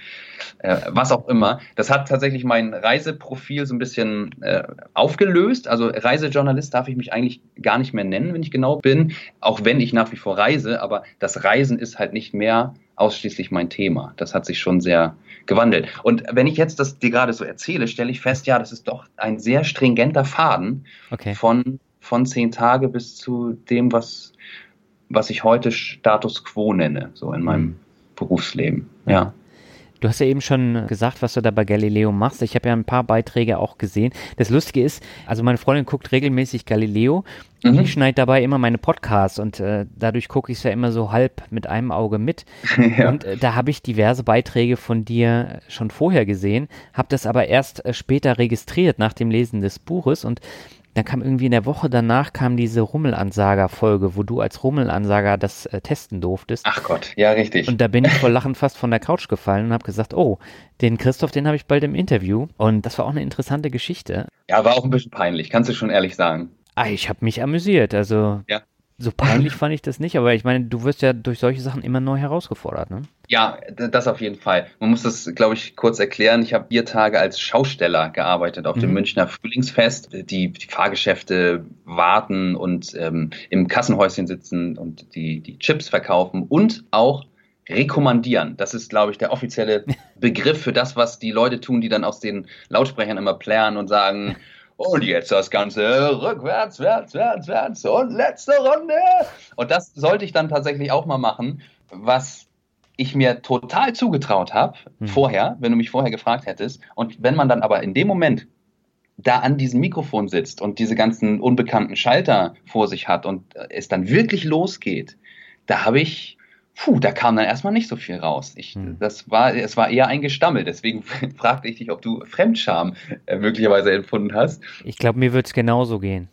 äh, was auch immer. Das hat tatsächlich mein Reiseprofil so ein bisschen äh, aufgelöst. Also Reisejournalist darf ich mich eigentlich gar nicht mehr nennen, wenn ich genau bin, auch wenn ich nach wie vor reise, aber das Reisen ist halt nicht mehr ausschließlich mein Thema. Das hat sich schon sehr gewandelt. Und wenn ich jetzt das dir gerade so erzähle, stelle ich fest, ja, das ist doch ein sehr stringenter Faden okay. von, von zehn Tage bis zu dem, was, was ich heute Status quo nenne, so in meinem mhm. Berufsleben. Ja. Du hast ja eben schon gesagt, was du da bei Galileo machst. Ich habe ja ein paar Beiträge auch gesehen. Das Lustige ist, also meine Freundin guckt regelmäßig Galileo und mhm. ich schneide dabei immer meine Podcasts und äh, dadurch gucke ich es ja immer so halb mit einem Auge mit. ja. Und äh, da habe ich diverse Beiträge von dir schon vorher gesehen, habe das aber erst äh, später registriert nach dem Lesen des Buches und dann kam irgendwie in der Woche danach kam diese Rummelansager-Folge, wo du als Rummelansager das äh, testen durftest. Ach Gott, ja, richtig. Und da bin ich vor Lachen fast von der Couch gefallen und habe gesagt, oh, den Christoph, den habe ich bald im Interview. Und das war auch eine interessante Geschichte. Ja, war auch ein bisschen peinlich, kannst du schon ehrlich sagen. Ah, ich habe mich amüsiert. Also ja so peinlich fand ich das nicht, aber ich meine, du wirst ja durch solche Sachen immer neu herausgefordert, ne? Ja, das auf jeden Fall. Man muss das, glaube ich, kurz erklären. Ich habe vier Tage als Schausteller gearbeitet auf mhm. dem Münchner Frühlingsfest. Die, die Fahrgeschäfte warten und ähm, im Kassenhäuschen sitzen und die, die Chips verkaufen und auch rekommandieren. Das ist, glaube ich, der offizielle Begriff für das, was die Leute tun, die dann aus den Lautsprechern immer plären und sagen, Und jetzt das Ganze rückwärts, wärts, wärts, wärts und letzte Runde. Und das sollte ich dann tatsächlich auch mal machen, was ich mir total zugetraut habe, hm. vorher, wenn du mich vorher gefragt hättest. Und wenn man dann aber in dem Moment da an diesem Mikrofon sitzt und diese ganzen unbekannten Schalter vor sich hat und es dann wirklich losgeht, da habe ich puh, da kam dann erstmal nicht so viel raus. Ich, hm. das war, es war eher ein Gestammel. Deswegen fragte ich dich, ob du Fremdscham äh, möglicherweise empfunden hast. Ich glaube, mir wird es genauso gehen.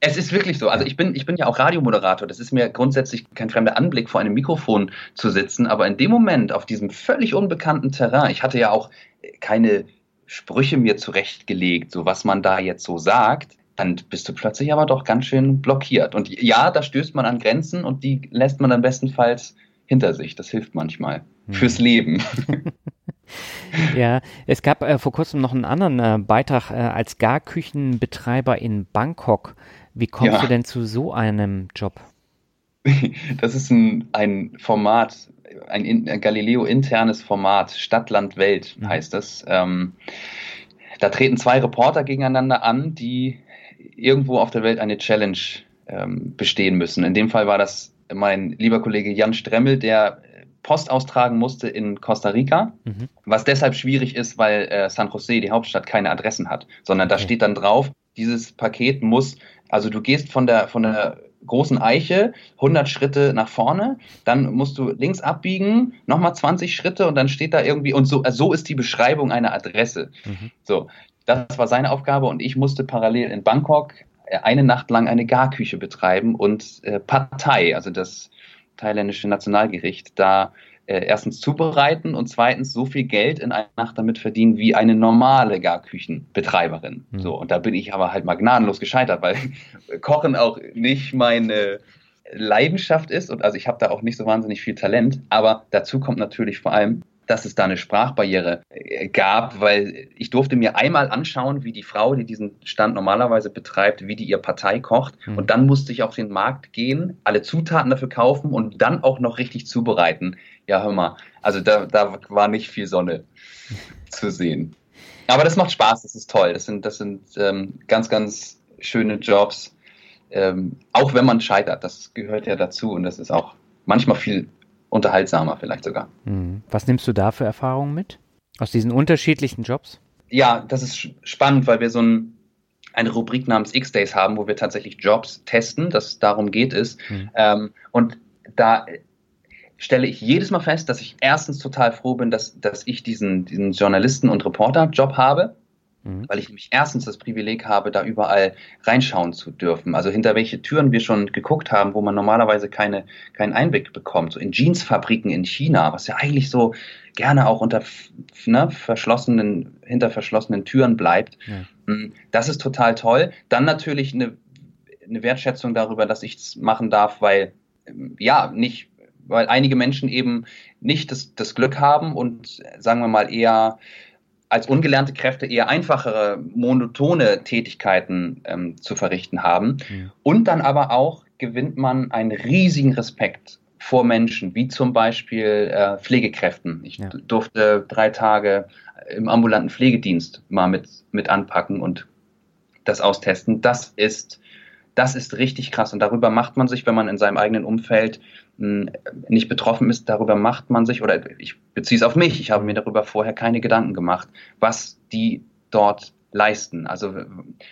Es ist wirklich so. Also ich bin, ich bin ja auch Radiomoderator. Das ist mir grundsätzlich kein fremder Anblick, vor einem Mikrofon zu sitzen. Aber in dem Moment, auf diesem völlig unbekannten Terrain, ich hatte ja auch keine Sprüche mir zurechtgelegt, so was man da jetzt so sagt, dann bist du plötzlich aber doch ganz schön blockiert. Und ja, da stößt man an Grenzen und die lässt man dann bestenfalls hinter sich. Das hilft manchmal hm. fürs Leben. ja, es gab äh, vor kurzem noch einen anderen äh, Beitrag äh, als Garküchenbetreiber in Bangkok. Wie kommst ja. du denn zu so einem Job? Das ist ein, ein Format, ein, ein Galileo-internes Format, Stadt, Land, Welt mhm. heißt das. Ähm, da treten zwei Reporter gegeneinander an, die irgendwo auf der Welt eine Challenge ähm, bestehen müssen. In dem Fall war das mein lieber Kollege Jan Stremmel, der Post austragen musste in Costa Rica, mhm. was deshalb schwierig ist, weil äh, San Jose, die Hauptstadt, keine Adressen hat, sondern da okay. steht dann drauf, dieses Paket muss, also du gehst von der, von der großen Eiche 100 Schritte nach vorne, dann musst du links abbiegen, nochmal 20 Schritte und dann steht da irgendwie, und so, also so ist die Beschreibung einer Adresse. Mhm. So, das war seine Aufgabe und ich musste parallel in Bangkok eine Nacht lang eine Garküche betreiben und äh, Partei, also das thailändische Nationalgericht, da äh, erstens zubereiten und zweitens so viel Geld in einer Nacht damit verdienen wie eine normale Garküchenbetreiberin. Mhm. So, und da bin ich aber halt mal gnadenlos gescheitert, weil Kochen auch nicht meine Leidenschaft ist und also ich habe da auch nicht so wahnsinnig viel Talent, aber dazu kommt natürlich vor allem, dass es da eine Sprachbarriere äh, gab, weil ich durfte mir einmal anschauen, wie die Frau, die diesen Stand normalerweise betreibt, wie die ihr Partei kocht. Mhm. Und dann musste ich auf den Markt gehen, alle Zutaten dafür kaufen und dann auch noch richtig zubereiten. Ja, hör mal, also da, da war nicht viel Sonne zu sehen. Aber das macht Spaß, das ist toll. Das sind, das sind ähm, ganz, ganz schöne Jobs. Ähm, auch wenn man scheitert, das gehört ja dazu und das ist auch manchmal viel unterhaltsamer vielleicht sogar. Hm. Was nimmst du da für Erfahrungen mit? Aus diesen unterschiedlichen Jobs? Ja, das ist spannend, weil wir so ein, eine Rubrik namens X-Days haben, wo wir tatsächlich Jobs testen, dass darum geht es. Mhm. Ähm, und da stelle ich jedes Mal fest, dass ich erstens total froh bin, dass, dass ich diesen, diesen Journalisten- und Reporter-Job habe, mhm. weil ich nämlich erstens das Privileg habe, da überall reinschauen zu dürfen. Also hinter welche Türen wir schon geguckt haben, wo man normalerweise keine, keinen Einblick bekommt. So in Jeansfabriken in China, was ja eigentlich so gerne auch unter ne, verschlossenen, hinter verschlossenen Türen bleibt. Ja. Mm, das ist total toll. Dann natürlich eine eine Wertschätzung darüber, dass ich es machen darf, weil, ja, nicht, weil einige Menschen eben nicht das, das Glück haben und sagen wir mal eher als ungelernte Kräfte eher einfachere, monotone Tätigkeiten ähm, zu verrichten haben. Ja. Und dann aber auch gewinnt man einen riesigen Respekt vor Menschen, wie zum Beispiel äh, Pflegekräften. Ich ja. durfte drei Tage im ambulanten Pflegedienst mal mit, mit anpacken und das austesten. Das ist, das ist richtig krass. Und darüber macht man sich, wenn man in seinem eigenen Umfeld nicht betroffen ist, darüber macht man sich, oder ich beziehe es auf mich, ich habe mir darüber vorher keine Gedanken gemacht, was die dort leisten. Also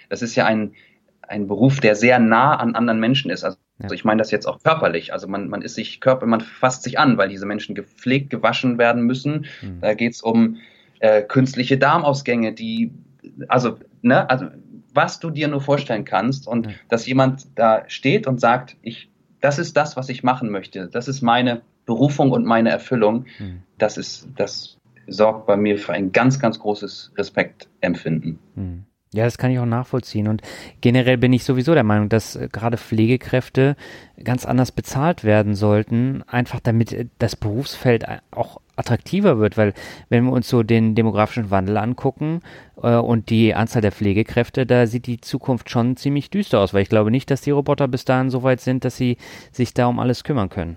das ist ja ein, ein Beruf, der sehr nah an anderen Menschen ist. Also also ich meine das jetzt auch körperlich. Also man, man ist sich Körper, man fasst sich an, weil diese Menschen gepflegt, gewaschen werden müssen. Mhm. Da geht es um äh, künstliche Darmausgänge, die, also, ne, also was du dir nur vorstellen kannst und mhm. dass jemand da steht und sagt, ich, das ist das, was ich machen möchte, das ist meine Berufung und meine Erfüllung, mhm. das ist, das sorgt bei mir für ein ganz, ganz großes Respektempfinden. Mhm. Ja, das kann ich auch nachvollziehen. Und generell bin ich sowieso der Meinung, dass äh, gerade Pflegekräfte ganz anders bezahlt werden sollten, einfach damit äh, das Berufsfeld auch attraktiver wird, weil wenn wir uns so den demografischen Wandel angucken äh, und die Anzahl der Pflegekräfte, da sieht die Zukunft schon ziemlich düster aus, weil ich glaube nicht, dass die Roboter bis dahin so weit sind, dass sie sich da um alles kümmern können.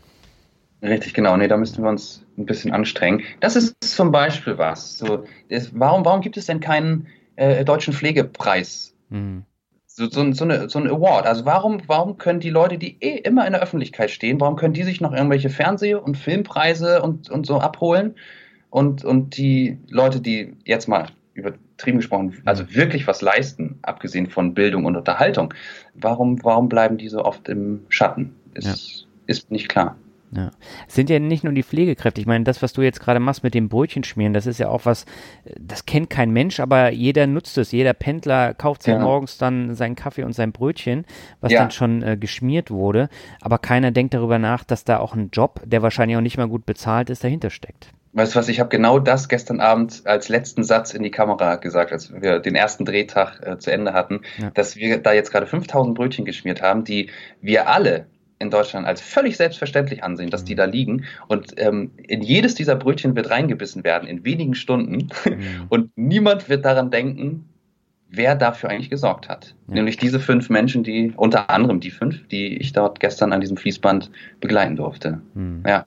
Richtig, genau. Nee, da müssten wir uns ein bisschen anstrengen. Das ist zum Beispiel was. So, das, warum, warum gibt es denn keinen äh, deutschen Pflegepreis. Mhm. So, so, so, eine, so ein Award. Also warum, warum können die Leute, die eh immer in der Öffentlichkeit stehen, warum können die sich noch irgendwelche Fernseh- und Filmpreise und, und so abholen? Und, und die Leute, die jetzt mal übertrieben gesprochen, also mhm. wirklich was leisten, abgesehen von Bildung und Unterhaltung, warum, warum bleiben die so oft im Schatten? Ist, ja. ist nicht klar. Ja. Es sind ja nicht nur die Pflegekräfte. Ich meine, das, was du jetzt gerade machst mit dem Brötchen schmieren, das ist ja auch was, das kennt kein Mensch, aber jeder nutzt es. Jeder Pendler kauft sich ja. morgens dann seinen Kaffee und sein Brötchen, was ja. dann schon äh, geschmiert wurde. Aber keiner denkt darüber nach, dass da auch ein Job, der wahrscheinlich auch nicht mal gut bezahlt ist, dahinter steckt. Weißt du was, ich habe genau das gestern Abend als letzten Satz in die Kamera gesagt, als wir den ersten Drehtag äh, zu Ende hatten, ja. dass wir da jetzt gerade 5000 Brötchen geschmiert haben, die wir alle in Deutschland als völlig selbstverständlich ansehen, dass die mhm. da liegen. Und ähm, in jedes dieser Brötchen wird reingebissen werden in wenigen Stunden. Mhm. Und niemand wird daran denken, wer dafür eigentlich gesorgt hat. Ja. Nämlich diese fünf Menschen, die, unter anderem die fünf, die ich dort gestern an diesem Fließband begleiten durfte. Mhm. Ja.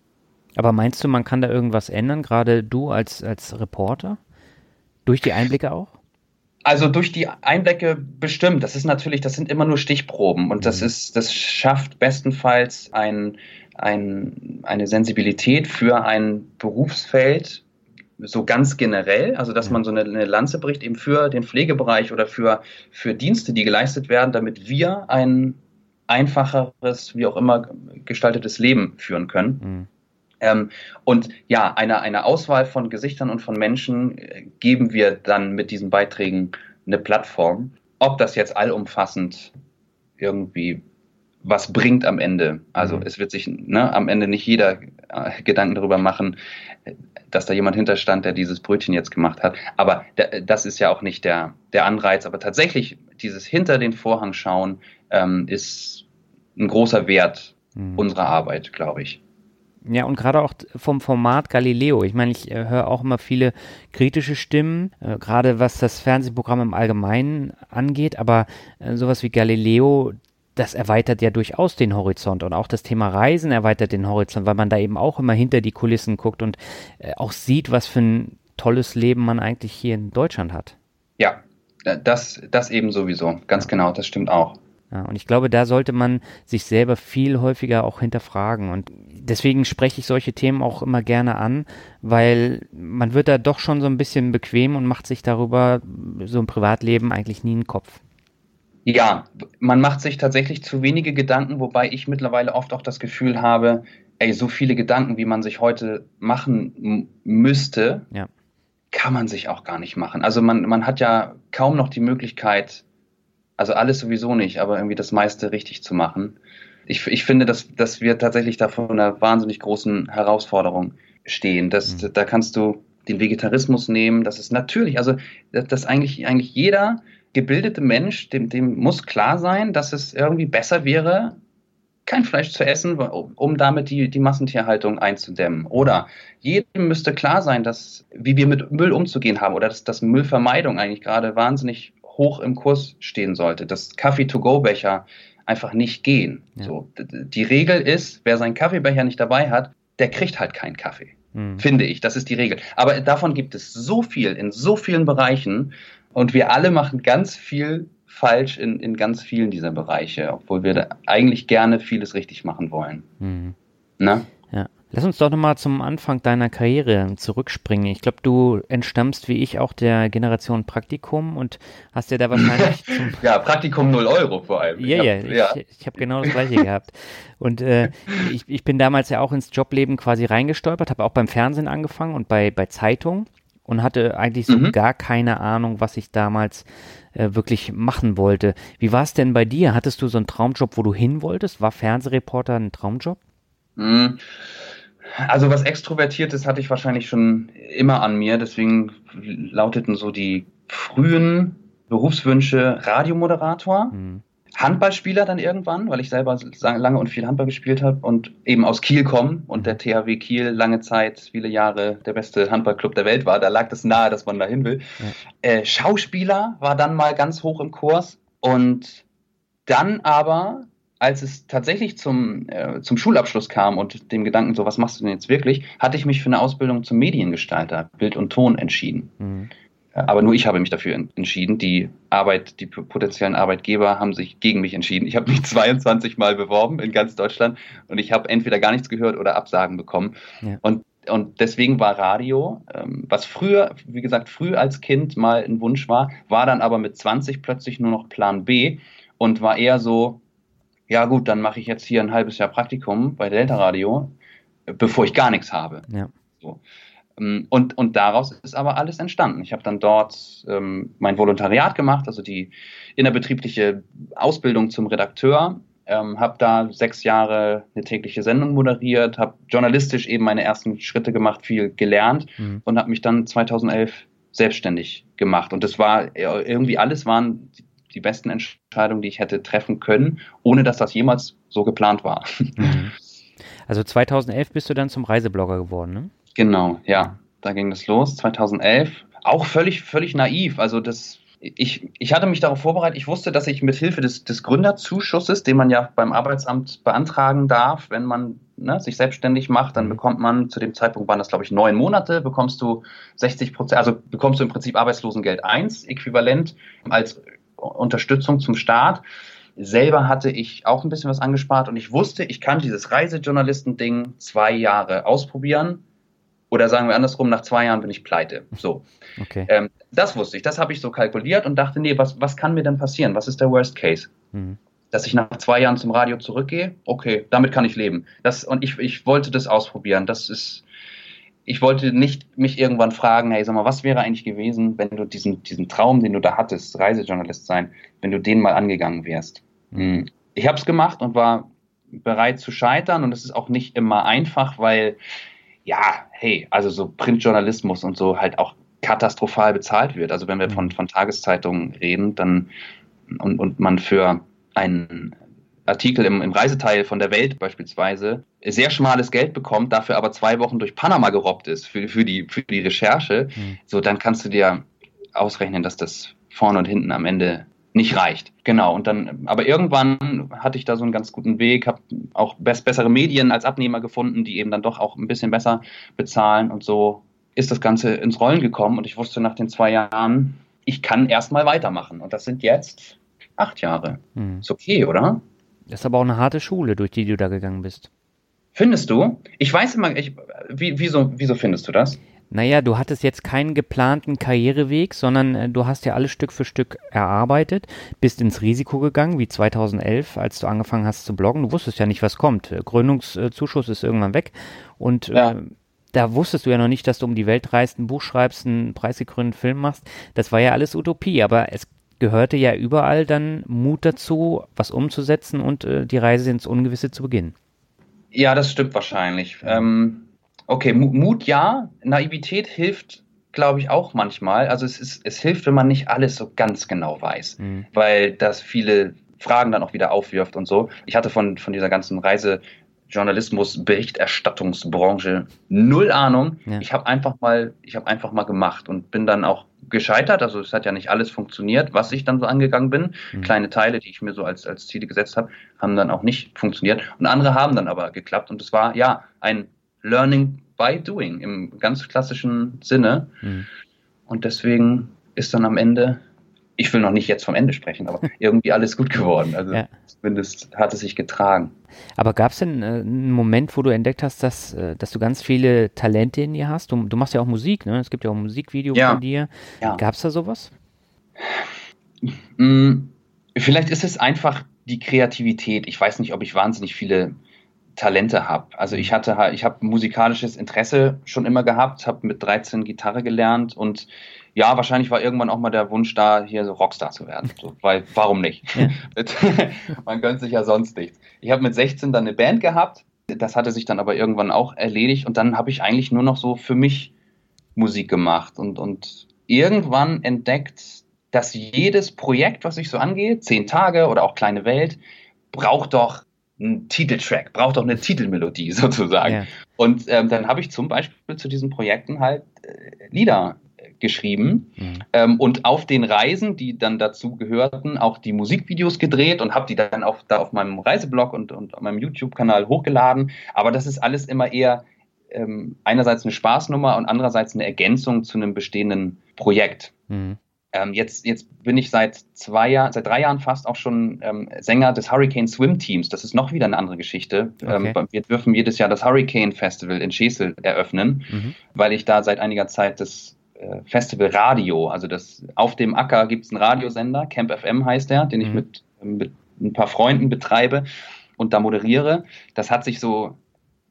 Aber meinst du, man kann da irgendwas ändern, gerade du als, als Reporter? Durch die Einblicke auch? Also durch die Einblicke bestimmt. Das ist natürlich, das sind immer nur Stichproben und das mhm. ist, das schafft bestenfalls ein, ein, eine Sensibilität für ein Berufsfeld, so ganz generell, also dass man so eine, eine, Lanze bricht eben für den Pflegebereich oder für, für Dienste, die geleistet werden, damit wir ein einfacheres, wie auch immer gestaltetes Leben führen können. Mhm. Ähm, und ja, eine, eine Auswahl von Gesichtern und von Menschen äh, geben wir dann mit diesen Beiträgen eine Plattform. Ob das jetzt allumfassend irgendwie was bringt am Ende. Also mhm. es wird sich ne, am Ende nicht jeder äh, Gedanken darüber machen, dass da jemand hinterstand, der dieses Brötchen jetzt gemacht hat. Aber das ist ja auch nicht der, der Anreiz. Aber tatsächlich dieses hinter den Vorhang schauen ähm, ist ein großer Wert mhm. unserer Arbeit, glaube ich. Ja, und gerade auch vom Format Galileo. Ich meine, ich äh, höre auch immer viele kritische Stimmen, äh, gerade was das Fernsehprogramm im Allgemeinen angeht, aber äh, sowas wie Galileo, das erweitert ja durchaus den Horizont und auch das Thema Reisen erweitert den Horizont, weil man da eben auch immer hinter die Kulissen guckt und auch sieht, was für ein tolles Leben man eigentlich hier in Deutschland hat. Ja, das, das eben sowieso, ganz genau, das stimmt auch. Ja, und ich glaube, da sollte man sich selber viel häufiger auch hinterfragen. Und deswegen spreche ich solche Themen auch immer gerne an, weil man wird da doch schon so ein bisschen bequem und macht sich darüber so im Privatleben eigentlich nie einen Kopf. Ja, man macht sich tatsächlich zu wenige Gedanken, wobei ich mittlerweile oft auch das Gefühl habe, ey, so viele Gedanken, wie man sich heute machen müsste, ja. kann man sich auch gar nicht machen. Also man, man hat ja kaum noch die Möglichkeit, also alles sowieso nicht, aber irgendwie das meiste richtig zu machen. Ich, ich finde, dass, dass wir tatsächlich da vor einer wahnsinnig großen Herausforderung stehen. Das, mhm. Da kannst du den Vegetarismus nehmen, das ist natürlich, also dass eigentlich, eigentlich jeder gebildete Mensch, dem, dem muss klar sein, dass es irgendwie besser wäre, kein Fleisch zu essen, um damit die, die Massentierhaltung einzudämmen. Oder jedem müsste klar sein, dass, wie wir mit Müll umzugehen haben oder dass, dass Müllvermeidung eigentlich gerade wahnsinnig hoch im Kurs stehen sollte, dass Kaffee-to-go-Becher einfach nicht gehen. Ja. So, die Regel ist, wer seinen Kaffeebecher nicht dabei hat, der kriegt halt keinen Kaffee. Mhm. Finde ich. Das ist die Regel. Aber davon gibt es so viel in so vielen Bereichen und wir alle machen ganz viel falsch in, in ganz vielen dieser Bereiche, obwohl wir eigentlich gerne vieles richtig machen wollen. Mhm. Ne? Lass uns doch nochmal zum Anfang deiner Karriere zurückspringen. Ich glaube, du entstammst wie ich auch der Generation Praktikum und hast ja da wahrscheinlich. ja, Praktikum 0 Euro vor allem. Yeah, ja, ja, ich, ich habe genau das gleiche gehabt. Und äh, ich, ich bin damals ja auch ins Jobleben quasi reingestolpert, habe auch beim Fernsehen angefangen und bei, bei Zeitungen und hatte eigentlich so mhm. gar keine Ahnung, was ich damals äh, wirklich machen wollte. Wie war es denn bei dir? Hattest du so einen Traumjob, wo du hin wolltest? War Fernsehreporter ein Traumjob? Mhm. Also was Extrovertiertes hatte ich wahrscheinlich schon immer an mir, deswegen lauteten so die frühen Berufswünsche Radiomoderator. Mhm. Handballspieler dann irgendwann, weil ich selber lange und viel Handball gespielt habe und eben aus Kiel komme und der THW Kiel lange Zeit, viele Jahre der beste Handballclub der Welt war. Da lag es nahe, dass man da hin will. Ja. Äh, Schauspieler war dann mal ganz hoch im Kurs und dann aber, als es tatsächlich zum, äh, zum Schulabschluss kam und dem Gedanken, so was machst du denn jetzt wirklich, hatte ich mich für eine Ausbildung zum Mediengestalter, Bild und Ton entschieden. Mhm. Aber nur ich habe mich dafür entschieden. Die Arbeit, die potenziellen Arbeitgeber haben sich gegen mich entschieden. Ich habe mich 22 Mal beworben in ganz Deutschland und ich habe entweder gar nichts gehört oder Absagen bekommen. Ja. Und, und deswegen war Radio, ähm, was früher, wie gesagt, früh als Kind mal ein Wunsch war, war dann aber mit 20 plötzlich nur noch Plan B und war eher so, ja gut, dann mache ich jetzt hier ein halbes Jahr Praktikum bei Delta Radio, bevor ich gar nichts habe. Ja. So. Ähm, und, und daraus ist aber alles entstanden. Ich habe dann dort ähm, mein Volontariat gemacht, also die innerbetriebliche Ausbildung zum Redakteur, ähm, habe da sechs Jahre eine tägliche Sendung moderiert, habe journalistisch eben meine ersten Schritte gemacht, viel gelernt mhm. und habe mich dann 2011 selbstständig gemacht. Und das war äh, irgendwie alles waren die besten Entscheidungen, die ich hätte treffen können, ohne dass das jemals so geplant war. Mhm. Also 2011 bist du dann zum Reiseblogger geworden, ne? Genau, ja. Da ging das los, 2011. Auch völlig, völlig naiv. Also das, ich, ich hatte mich darauf vorbereitet. Ich wusste, dass ich mit Hilfe des, des Gründerzuschusses, den man ja beim Arbeitsamt beantragen darf, wenn man ne, sich selbstständig macht, dann mhm. bekommt man, zu dem Zeitpunkt waren das, glaube ich, neun Monate, bekommst du 60 Prozent, also bekommst du im Prinzip Arbeitslosengeld 1, äquivalent als Unterstützung zum Staat. Selber hatte ich auch ein bisschen was angespart und ich wusste, ich kann dieses Reisejournalisten-Ding zwei Jahre ausprobieren oder sagen wir andersrum, nach zwei Jahren bin ich pleite. So. Okay. Ähm, das wusste ich, das habe ich so kalkuliert und dachte, nee, was, was kann mir denn passieren? Was ist der Worst Case? Mhm. Dass ich nach zwei Jahren zum Radio zurückgehe? Okay, damit kann ich leben. Das, und ich, ich wollte das ausprobieren. Das ist, ich wollte nicht mich irgendwann fragen, hey, sag mal, was wäre eigentlich gewesen, wenn du diesen, diesen Traum, den du da hattest, Reisejournalist sein, wenn du den mal angegangen wärst? Mhm. Ich habe es gemacht und war bereit zu scheitern und es ist auch nicht immer einfach, weil ja, hey, also so Printjournalismus und so halt auch katastrophal bezahlt wird. Also wenn wir von, mhm. von Tageszeitungen reden, dann und, und man für einen Artikel im, im Reiseteil von der Welt beispielsweise sehr schmales Geld bekommt, dafür aber zwei Wochen durch Panama gerobbt ist für, für, die, für die Recherche, mhm. so dann kannst du dir ausrechnen, dass das vorne und hinten am Ende nicht reicht. Genau, und dann, aber irgendwann hatte ich da so einen ganz guten Weg, habe auch best, bessere Medien als Abnehmer gefunden, die eben dann doch auch ein bisschen besser bezahlen und so ist das Ganze ins Rollen gekommen und ich wusste nach den zwei Jahren, ich kann erstmal weitermachen und das sind jetzt acht Jahre. Hm. Ist okay, oder? Das ist aber auch eine harte Schule, durch die du da gegangen bist. Findest du? Ich weiß immer, ich, wie, wieso, wieso findest du das? Naja, du hattest jetzt keinen geplanten Karriereweg, sondern äh, du hast ja alles Stück für Stück erarbeitet, bist ins Risiko gegangen, wie 2011, als du angefangen hast zu bloggen. Du wusstest ja nicht, was kommt. Gründungszuschuss ist irgendwann weg und ja. äh, da wusstest du ja noch nicht, dass du um die Welt reist, ein Buch schreibst, einen preisgekrönten Film machst. Das war ja alles Utopie, aber es gehörte ja überall dann Mut dazu, was umzusetzen und äh, die Reise ins Ungewisse zu beginnen. Ja, das stimmt wahrscheinlich. Ähm Okay, Mut ja, Naivität hilft glaube ich, auch manchmal. Also es, ist, es hilft, wenn man nicht alles so ganz genau weiß, mhm. weil das viele Fragen dann auch wieder aufwirft und so. Ich hatte von, von dieser ganzen Reise Journalismus, Berichterstattungsbranche null Ahnung. Ja. Ich habe einfach mal, ich habe einfach mal gemacht und bin dann auch gescheitert. Also es hat ja nicht alles funktioniert, was ich dann so angegangen bin. Mhm. Kleine Teile, die ich mir so als, als Ziele gesetzt habe, haben dann auch nicht funktioniert. Und andere haben dann aber geklappt. Und es war ja ein Learning by Doing im ganz klassischen Sinne. Mhm. Und deswegen ist dann am Ende ich will noch nicht jetzt vom Ende sprechen, aber irgendwie alles gut geworden. Also ja. zumindest hat es sich getragen. Aber gab es denn äh, einen Moment, wo du entdeckt hast, dass, äh, dass du ganz viele Talente in dir hast? Du, du machst ja auch Musik, ne? Es gibt ja auch ein Musikvideo ja. von dir. Ja. Gab es da sowas? Hm, vielleicht ist es einfach die Kreativität. Ich weiß nicht, ob ich wahnsinnig viele Talente habe. Also ich hatte ich habe musikalisches Interesse schon immer gehabt, habe mit 13 Gitarre gelernt und ja, wahrscheinlich war irgendwann auch mal der Wunsch da, hier so Rockstar zu werden. So, weil, warum nicht? Ja. Man gönnt sich ja sonst nichts. Ich habe mit 16 dann eine Band gehabt. Das hatte sich dann aber irgendwann auch erledigt. Und dann habe ich eigentlich nur noch so für mich Musik gemacht und, und irgendwann entdeckt, dass jedes Projekt, was ich so angehe, zehn Tage oder auch kleine Welt, braucht doch einen Titeltrack, braucht doch eine Titelmelodie sozusagen. Ja. Und ähm, dann habe ich zum Beispiel zu diesen Projekten halt äh, Lieder geschrieben mhm. ähm, und auf den Reisen, die dann dazu gehörten, auch die Musikvideos gedreht und habe die dann auch da auf meinem Reiseblog und, und auf meinem YouTube-Kanal hochgeladen. Aber das ist alles immer eher ähm, einerseits eine Spaßnummer und andererseits eine Ergänzung zu einem bestehenden Projekt. Mhm. Ähm, jetzt, jetzt bin ich seit zwei Jahren, seit drei Jahren fast auch schon ähm, Sänger des Hurricane Swim Teams. Das ist noch wieder eine andere Geschichte. Okay. Ähm, wir dürfen jedes Jahr das Hurricane Festival in Schesel eröffnen, mhm. weil ich da seit einiger Zeit das Festival Radio. Also das auf dem Acker gibt es einen Radiosender, Camp FM heißt der, den ich mhm. mit, mit ein paar Freunden betreibe und da moderiere. Das hat sich so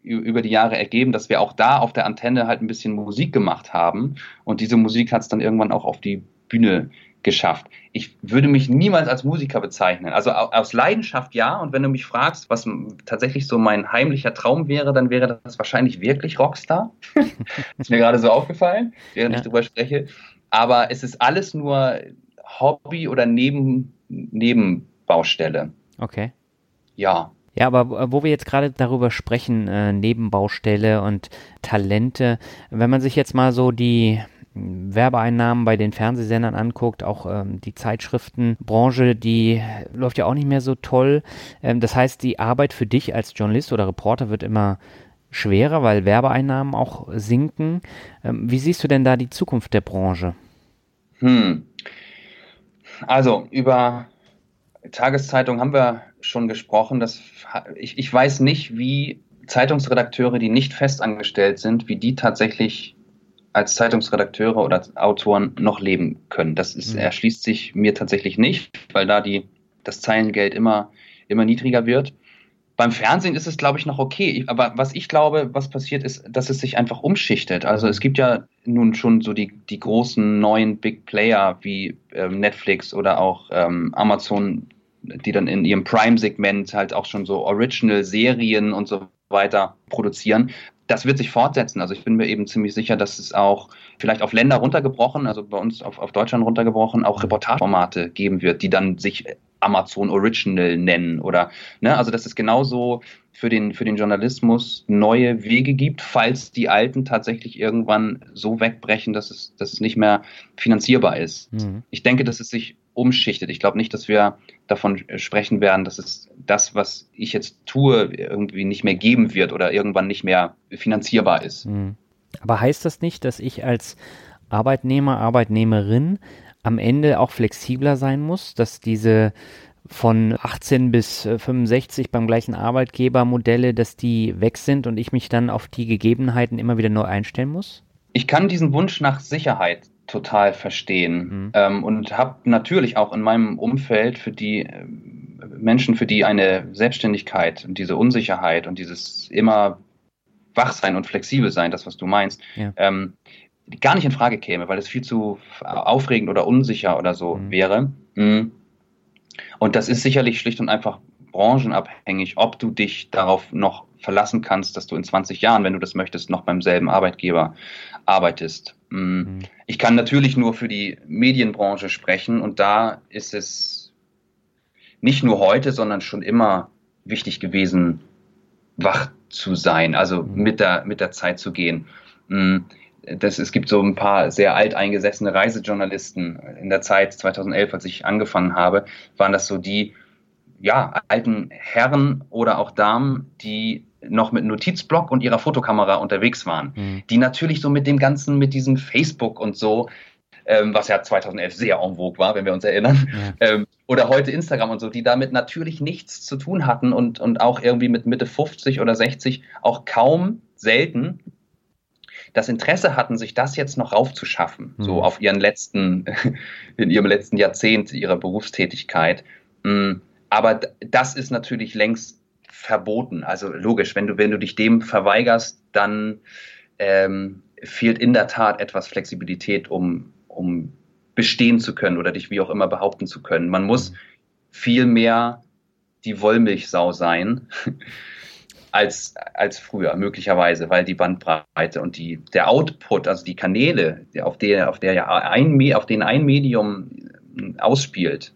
über die Jahre ergeben, dass wir auch da auf der Antenne halt ein bisschen Musik gemacht haben. Und diese Musik hat es dann irgendwann auch auf die Bühne geschafft. Ich würde mich niemals als Musiker bezeichnen. Also aus Leidenschaft ja. Und wenn du mich fragst, was tatsächlich so mein heimlicher Traum wäre, dann wäre das wahrscheinlich wirklich Rockstar. ist mir gerade so aufgefallen, während ja. ich darüber spreche. Aber es ist alles nur Hobby oder Neben, Nebenbaustelle. Okay. Ja. Ja, aber wo wir jetzt gerade darüber sprechen, äh, Nebenbaustelle und Talente, wenn man sich jetzt mal so die Werbeeinnahmen bei den Fernsehsendern anguckt, auch ähm, die Zeitschriftenbranche, die läuft ja auch nicht mehr so toll. Ähm, das heißt, die Arbeit für dich als Journalist oder Reporter wird immer schwerer, weil Werbeeinnahmen auch sinken. Ähm, wie siehst du denn da die Zukunft der Branche? Hm. Also über Tageszeitung haben wir schon gesprochen. Dass ich, ich weiß nicht, wie Zeitungsredakteure, die nicht festangestellt sind, wie die tatsächlich als Zeitungsredakteure oder Autoren noch leben können. Das ist, mhm. erschließt sich mir tatsächlich nicht, weil da die, das Zeilengeld immer, immer niedriger wird. Beim Fernsehen ist es, glaube ich, noch okay. Aber was ich glaube, was passiert ist, dass es sich einfach umschichtet. Also es gibt ja nun schon so die, die großen neuen Big Player wie ähm, Netflix oder auch ähm, Amazon, die dann in ihrem Prime-Segment halt auch schon so Original-Serien und so weiter produzieren das wird sich fortsetzen. Also ich bin mir eben ziemlich sicher, dass es auch vielleicht auf Länder runtergebrochen, also bei uns auf, auf Deutschland runtergebrochen, auch Reportageformate geben wird, die dann sich Amazon Original nennen oder, ne, also dass es genauso für den, für den Journalismus neue Wege gibt, falls die alten tatsächlich irgendwann so wegbrechen, dass es, dass es nicht mehr finanzierbar ist. Mhm. Ich denke, dass es sich umschichtet. Ich glaube nicht, dass wir davon sprechen werden, dass es das, was ich jetzt tue, irgendwie nicht mehr geben wird oder irgendwann nicht mehr finanzierbar ist. Mhm. Aber heißt das nicht, dass ich als Arbeitnehmer, Arbeitnehmerin am Ende auch flexibler sein muss, dass diese von 18 bis 65 beim gleichen Arbeitgeber Modelle, dass die weg sind und ich mich dann auf die Gegebenheiten immer wieder neu einstellen muss? Ich kann diesen Wunsch nach Sicherheit total verstehen mhm. ähm, und habe natürlich auch in meinem Umfeld für die äh, Menschen, für die eine Selbstständigkeit und diese Unsicherheit und dieses immer wach sein und flexibel sein, das was du meinst, ja. ähm, gar nicht in Frage käme, weil es viel zu aufregend oder unsicher oder so mhm. wäre. Mhm. Und das ist sicherlich schlicht und einfach branchenabhängig, ob du dich darauf noch verlassen kannst, dass du in 20 Jahren, wenn du das möchtest, noch beim selben Arbeitgeber arbeitest. Ich kann natürlich nur für die Medienbranche sprechen und da ist es nicht nur heute, sondern schon immer wichtig gewesen, wach zu sein, also mhm. mit der, mit der Zeit zu gehen. Das, es gibt so ein paar sehr alteingesessene Reisejournalisten. In der Zeit 2011, als ich angefangen habe, waren das so die ja, alten Herren oder auch Damen, die noch mit Notizblock und ihrer Fotokamera unterwegs waren, mhm. die natürlich so mit dem Ganzen, mit diesem Facebook und so, ähm, was ja 2011 sehr en vogue war, wenn wir uns erinnern, ja. ähm, oder heute Instagram und so, die damit natürlich nichts zu tun hatten und, und auch irgendwie mit Mitte 50 oder 60 auch kaum selten das Interesse hatten, sich das jetzt noch raufzuschaffen, mhm. so auf ihren letzten, in ihrem letzten Jahrzehnt ihrer Berufstätigkeit. Mm, aber das ist natürlich längst verboten. Also logisch, wenn du, wenn du dich dem verweigerst, dann ähm, fehlt in der Tat etwas Flexibilität, um, um bestehen zu können oder dich wie auch immer behaupten zu können. Man muss viel mehr die Wollmilchsau sein als, als früher, möglicherweise, weil die Bandbreite und die, der Output, also die Kanäle, auf der, auf der ja ein, auf den ein Medium ausspielt,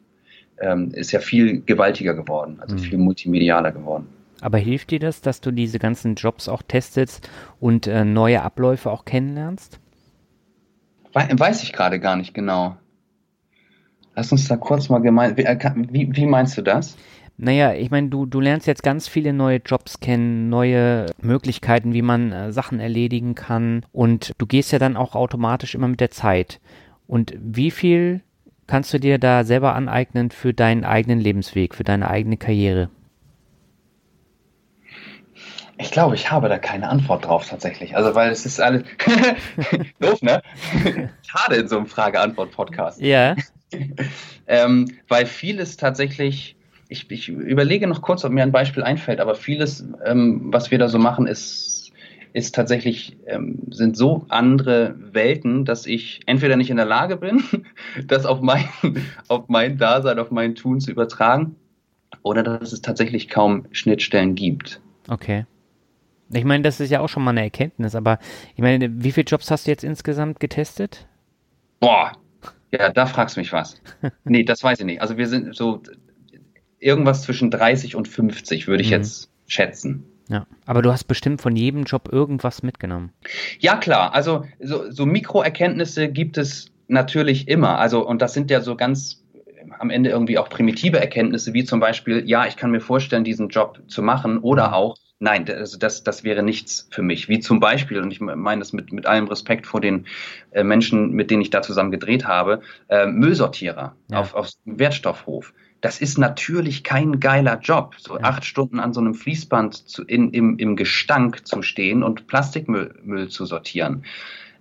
ähm, ist ja viel gewaltiger geworden, also mhm. viel multimedialer geworden. Aber hilft dir das, dass du diese ganzen Jobs auch testest und äh, neue Abläufe auch kennenlernst? Weiß ich gerade gar nicht genau. Lass uns da kurz mal gemein. Wie, äh, wie, wie meinst du das? Naja, ich meine, du, du lernst jetzt ganz viele neue Jobs kennen, neue Möglichkeiten, wie man äh, Sachen erledigen kann. Und du gehst ja dann auch automatisch immer mit der Zeit. Und wie viel kannst du dir da selber aneignen für deinen eigenen Lebensweg, für deine eigene Karriere? Ich glaube, ich habe da keine Antwort drauf tatsächlich. Also, weil es ist alles doof, ne? Schade in so einem Frage-Antwort-Podcast. Ja. ähm, weil vieles tatsächlich, ich, ich, überlege noch kurz, ob mir ein Beispiel einfällt, aber vieles, ähm, was wir da so machen, ist, ist tatsächlich, ähm, sind so andere Welten, dass ich entweder nicht in der Lage bin, das auf mein, auf mein Dasein, auf mein Tun zu übertragen, oder dass es tatsächlich kaum Schnittstellen gibt. Okay. Ich meine, das ist ja auch schon mal eine Erkenntnis, aber ich meine, wie viele Jobs hast du jetzt insgesamt getestet? Boah, ja, da fragst du mich was. nee, das weiß ich nicht. Also wir sind so irgendwas zwischen 30 und 50, würde ich mhm. jetzt schätzen. Ja, aber du hast bestimmt von jedem Job irgendwas mitgenommen. Ja, klar. Also so, so Mikroerkenntnisse gibt es natürlich immer. Also, und das sind ja so ganz am Ende irgendwie auch primitive Erkenntnisse, wie zum Beispiel, ja, ich kann mir vorstellen, diesen Job zu machen oder mhm. auch, Nein, also das, das wäre nichts für mich. Wie zum Beispiel, und ich meine das mit, mit allem Respekt vor den äh, Menschen, mit denen ich da zusammen gedreht habe, äh, Müllsortierer ja. auf, auf Wertstoffhof. Das ist natürlich kein geiler Job, so ja. acht Stunden an so einem Fließband zu, in, im, im Gestank zu stehen und Plastikmüll Müll zu sortieren.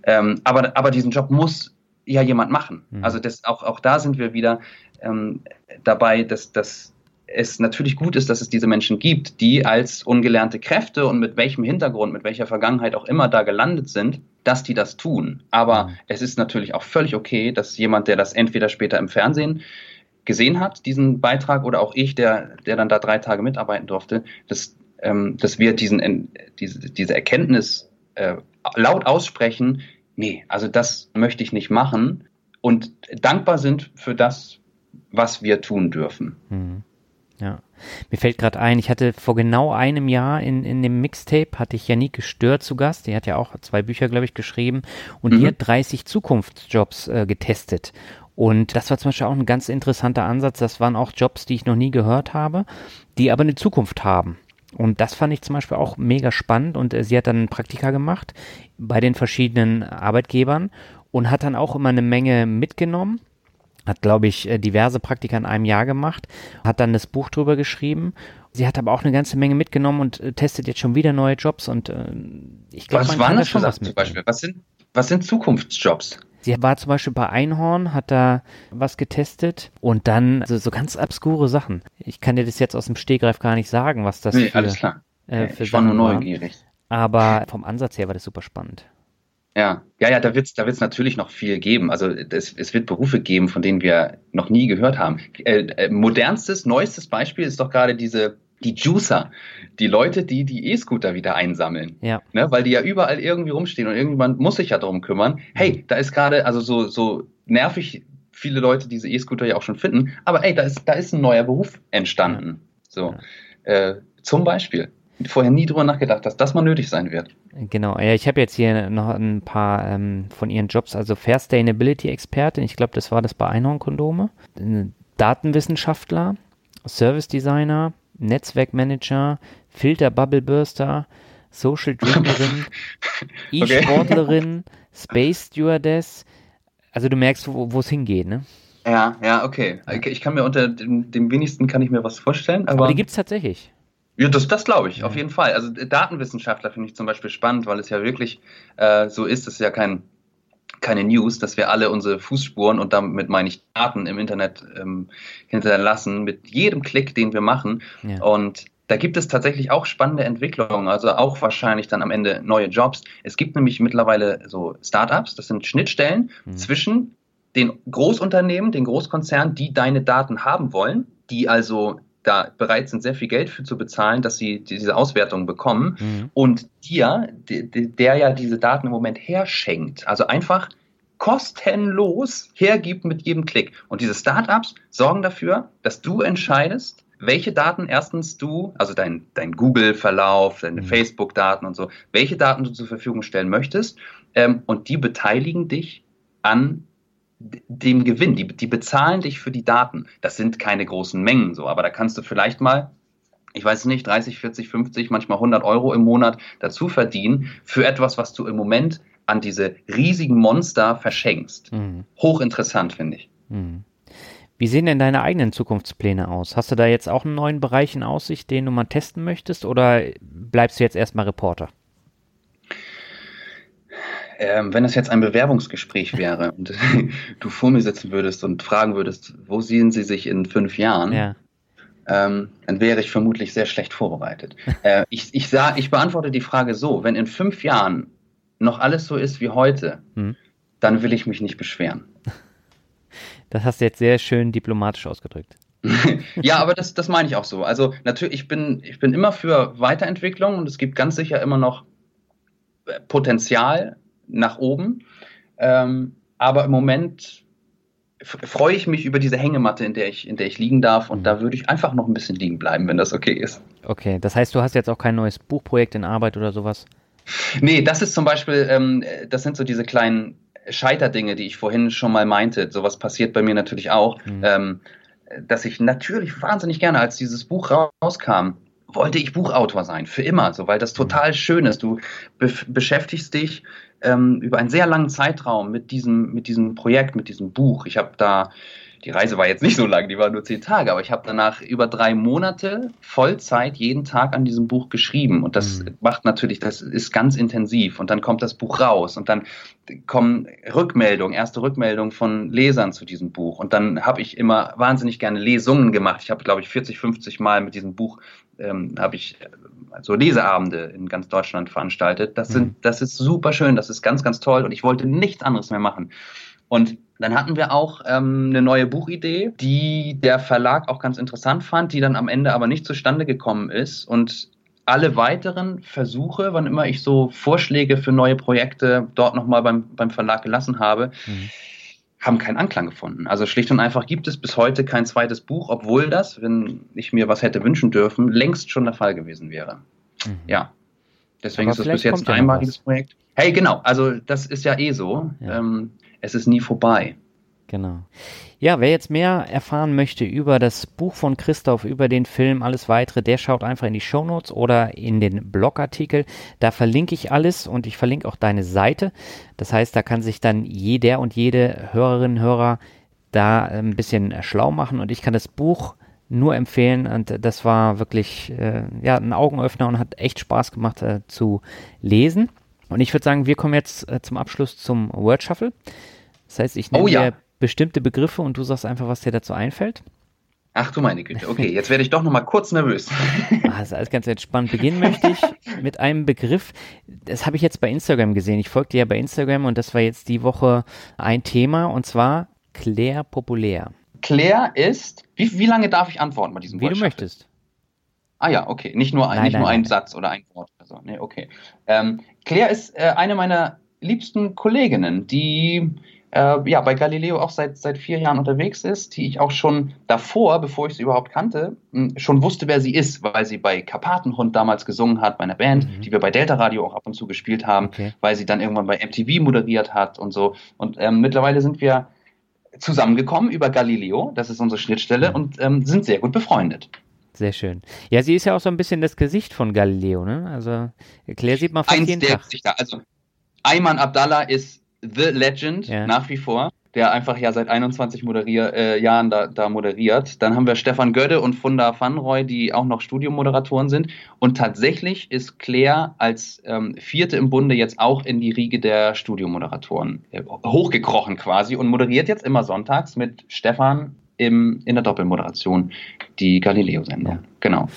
Ähm, aber, aber diesen Job muss ja jemand machen. Mhm. Also das, auch, auch da sind wir wieder ähm, dabei, dass, dass es natürlich gut ist, dass es diese Menschen gibt, die als ungelernte Kräfte und mit welchem Hintergrund, mit welcher Vergangenheit auch immer da gelandet sind, dass die das tun. Aber mhm. es ist natürlich auch völlig okay, dass jemand, der das entweder später im Fernsehen gesehen hat, diesen Beitrag, oder auch ich, der, der dann da drei Tage mitarbeiten durfte, dass, ähm, dass wir diesen, diese, diese Erkenntnis äh, laut aussprechen, nee, also das möchte ich nicht machen und dankbar sind für das, was wir tun dürfen. Mhm. Ja. Mir fällt gerade ein, ich hatte vor genau einem Jahr in, in dem Mixtape, hatte ich Janike Stör zu Gast, die hat ja auch zwei Bücher, glaube ich, geschrieben und mhm. die hat 30 Zukunftsjobs äh, getestet. Und das war zum Beispiel auch ein ganz interessanter Ansatz. Das waren auch Jobs, die ich noch nie gehört habe, die aber eine Zukunft haben. Und das fand ich zum Beispiel auch mega spannend. Und äh, sie hat dann Praktika gemacht bei den verschiedenen Arbeitgebern und hat dann auch immer eine Menge mitgenommen hat, glaube ich, äh, diverse Praktika in einem Jahr gemacht, hat dann das Buch drüber geschrieben. Sie hat aber auch eine ganze Menge mitgenommen und äh, testet jetzt schon wieder neue Jobs und äh, ich glaube, was waren das schon was zum Beispiel? Was sind, was sind Zukunftsjobs? Sie war zum Beispiel bei Einhorn, hat da was getestet und dann also so ganz obskure Sachen. Ich kann dir das jetzt aus dem Stegreif gar nicht sagen, was das nee, für, alles klar. Äh, für ich war nur neugierig. Aber vom Ansatz her war das super spannend. Ja, ja, ja, da wird es da wird's natürlich noch viel geben. Also es, es wird Berufe geben, von denen wir noch nie gehört haben. Äh, äh, modernstes, neuestes Beispiel ist doch gerade diese die Juicer, die Leute, die die E-Scooter wieder einsammeln. Ja. Ne, weil die ja überall irgendwie rumstehen und irgendjemand muss sich ja darum kümmern. Hey, da ist gerade, also so, so nervig viele Leute diese E-Scooter ja auch schon finden, aber ey, da ist, da ist ein neuer Beruf entstanden. So, äh, zum Beispiel. Vorher nie drüber nachgedacht, dass das mal nötig sein wird. Genau, ja, ich habe jetzt hier noch ein paar ähm, von ihren Jobs, also Fair Sustainability Expertin, ich glaube, das war das bei Einhorn Kondome, Datenwissenschaftler, Service Designer, Netzwerkmanager, Filter Bubble Burster, Social Drinkerin, E-Sportlerin, Space Stewardess. Also du merkst, wo es hingeht, ne? Ja, ja, okay. Ich kann mir unter dem, dem wenigsten kann ich mir was vorstellen, aber. aber die gibt es tatsächlich. Ja, das, das glaube ich, ja. auf jeden Fall. Also Datenwissenschaftler finde ich zum Beispiel spannend, weil es ja wirklich äh, so ist, es ist ja kein, keine News, dass wir alle unsere Fußspuren und damit meine ich Daten im Internet ähm, hinterlassen mit jedem Klick, den wir machen. Ja. Und da gibt es tatsächlich auch spannende Entwicklungen, also auch wahrscheinlich dann am Ende neue Jobs. Es gibt nämlich mittlerweile so Startups, das sind Schnittstellen mhm. zwischen den Großunternehmen, den Großkonzernen, die deine Daten haben wollen, die also da bereit sind, sehr viel Geld für zu bezahlen, dass sie diese Auswertung bekommen mhm. und dir, der ja diese Daten im Moment herschenkt, also einfach kostenlos hergibt mit jedem Klick. Und diese Startups sorgen dafür, dass du entscheidest, welche Daten erstens du, also dein, dein Google-Verlauf, deine mhm. Facebook-Daten und so, welche Daten du zur Verfügung stellen möchtest. Ähm, und die beteiligen dich an dem Gewinn. Die, die bezahlen dich für die Daten. Das sind keine großen Mengen so, aber da kannst du vielleicht mal ich weiß nicht, 30, 40, 50, manchmal 100 Euro im Monat dazu verdienen für etwas, was du im Moment an diese riesigen Monster verschenkst. Mhm. Hochinteressant, finde ich. Mhm. Wie sehen denn deine eigenen Zukunftspläne aus? Hast du da jetzt auch einen neuen Bereich in Aussicht, den du mal testen möchtest oder bleibst du jetzt erstmal Reporter? Ähm, wenn das jetzt ein Bewerbungsgespräch wäre und du vor mir sitzen würdest und fragen würdest, wo sehen Sie sich in fünf Jahren, ja. ähm, dann wäre ich vermutlich sehr schlecht vorbereitet. äh, ich, ich, sah, ich beantworte die Frage so, wenn in fünf Jahren noch alles so ist wie heute, hm. dann will ich mich nicht beschweren. Das hast du jetzt sehr schön diplomatisch ausgedrückt. ja, aber das, das meine ich auch so. Also natürlich, ich bin, ich bin immer für Weiterentwicklung und es gibt ganz sicher immer noch äh, Potenzial nach oben. Ähm, aber im Moment freue ich mich über diese Hängematte, in der ich, in der ich liegen darf. Und mhm. da würde ich einfach noch ein bisschen liegen bleiben, wenn das okay ist. Okay, das heißt, du hast jetzt auch kein neues Buchprojekt in Arbeit oder sowas? Nee, das ist zum Beispiel, ähm, das sind so diese kleinen Scheiterdinge, die ich vorhin schon mal meinte. Sowas passiert bei mir natürlich auch. Mhm. Ähm, dass ich natürlich wahnsinnig gerne, als dieses Buch rauskam, wollte ich Buchautor sein, für immer, so, weil das mhm. total schön ist. Du be beschäftigst dich ähm, über einen sehr langen Zeitraum mit diesem, mit diesem Projekt, mit diesem Buch. Ich habe da, die Reise war jetzt nicht so lang, die war nur zehn Tage, aber ich habe danach über drei Monate Vollzeit jeden Tag an diesem Buch geschrieben. Und das mhm. macht natürlich, das ist ganz intensiv. Und dann kommt das Buch raus und dann kommen Rückmeldungen, erste Rückmeldungen von Lesern zu diesem Buch. Und dann habe ich immer wahnsinnig gerne Lesungen gemacht. Ich habe, glaube ich, 40, 50 Mal mit diesem Buch ähm, habe ich so Leseabende in ganz Deutschland veranstaltet. Das, sind, mhm. das ist super schön, das ist ganz, ganz toll und ich wollte nichts anderes mehr machen. Und dann hatten wir auch ähm, eine neue Buchidee, die der Verlag auch ganz interessant fand, die dann am Ende aber nicht zustande gekommen ist. Und alle weiteren Versuche, wann immer ich so Vorschläge für neue Projekte dort nochmal beim, beim Verlag gelassen habe, mhm haben keinen Anklang gefunden. Also schlicht und einfach gibt es bis heute kein zweites Buch, obwohl das, wenn ich mir was hätte wünschen dürfen, längst schon der Fall gewesen wäre. Mhm. Ja. Deswegen Aber ist es bis jetzt ein einmaliges Projekt. Hey, genau. Also das ist ja eh so. Ja. Ähm, es ist nie vorbei. Genau. Ja, wer jetzt mehr erfahren möchte über das Buch von Christoph, über den Film, alles weitere, der schaut einfach in die Shownotes oder in den Blogartikel. Da verlinke ich alles und ich verlinke auch deine Seite. Das heißt, da kann sich dann jeder und jede Hörerin, Hörer da ein bisschen schlau machen und ich kann das Buch nur empfehlen und das war wirklich äh, ja, ein Augenöffner und hat echt Spaß gemacht äh, zu lesen. Und ich würde sagen, wir kommen jetzt äh, zum Abschluss zum Word Shuffle. Das heißt, ich nehme oh, ja. dir bestimmte Begriffe und du sagst einfach, was dir dazu einfällt? Ach du meine Güte, okay, jetzt werde ich doch nochmal kurz nervös. Ah, ist alles ganz entspannt. Beginnen möchte ich mit einem Begriff, das habe ich jetzt bei Instagram gesehen. Ich folgte ja bei Instagram und das war jetzt die Woche ein Thema und zwar Claire Populär. Claire ist, wie, wie lange darf ich antworten bei diesem Wie du möchtest. Ah ja, okay. Nicht nur, ein, nein, nicht nein, nur nein. ein Satz oder ein Wort oder so. Nee, okay. Ähm, Claire ist äh, eine meiner liebsten Kolleginnen, die äh, ja, bei Galileo auch seit, seit vier Jahren unterwegs ist, die ich auch schon davor, bevor ich sie überhaupt kannte, hm, schon wusste, wer sie ist, weil sie bei Karpatenhund damals gesungen hat, bei einer Band, mhm. die wir bei Delta Radio auch ab und zu gespielt haben, okay. weil sie dann irgendwann bei MTV moderiert hat und so. Und ähm, mittlerweile sind wir zusammengekommen über Galileo, das ist unsere Schnittstelle, mhm. und ähm, sind sehr gut befreundet. Sehr schön. Ja, sie ist ja auch so ein bisschen das Gesicht von Galileo, ne? Also Claire sieht man fast Eins jeden der Tag. Gesichter. Also Ayman Abdallah ist The Legend ja. nach wie vor, der einfach ja seit 21 moderier, äh, Jahren da, da, moderiert. Dann haben wir Stefan Gödde und Funda Vanroy, die auch noch Studiomoderatoren sind. Und tatsächlich ist Claire als ähm, vierte im Bunde jetzt auch in die Riege der Studiomoderatoren äh, hochgekrochen quasi und moderiert jetzt immer sonntags mit Stefan im, in der Doppelmoderation die Galileo-Sendung. Ja. Genau.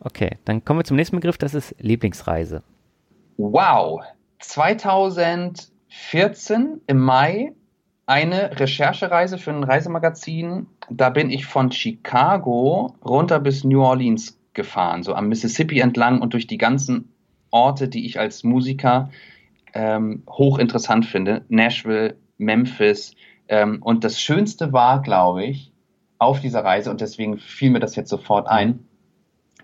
Okay, dann kommen wir zum nächsten Begriff, das ist Lieblingsreise. Wow, 2000 14 im Mai eine Recherchereise für ein Reisemagazin. Da bin ich von Chicago runter bis New Orleans gefahren, so am Mississippi entlang und durch die ganzen Orte, die ich als Musiker ähm, hochinteressant finde. Nashville, Memphis. Ähm, und das Schönste war, glaube ich, auf dieser Reise, und deswegen fiel mir das jetzt sofort ein,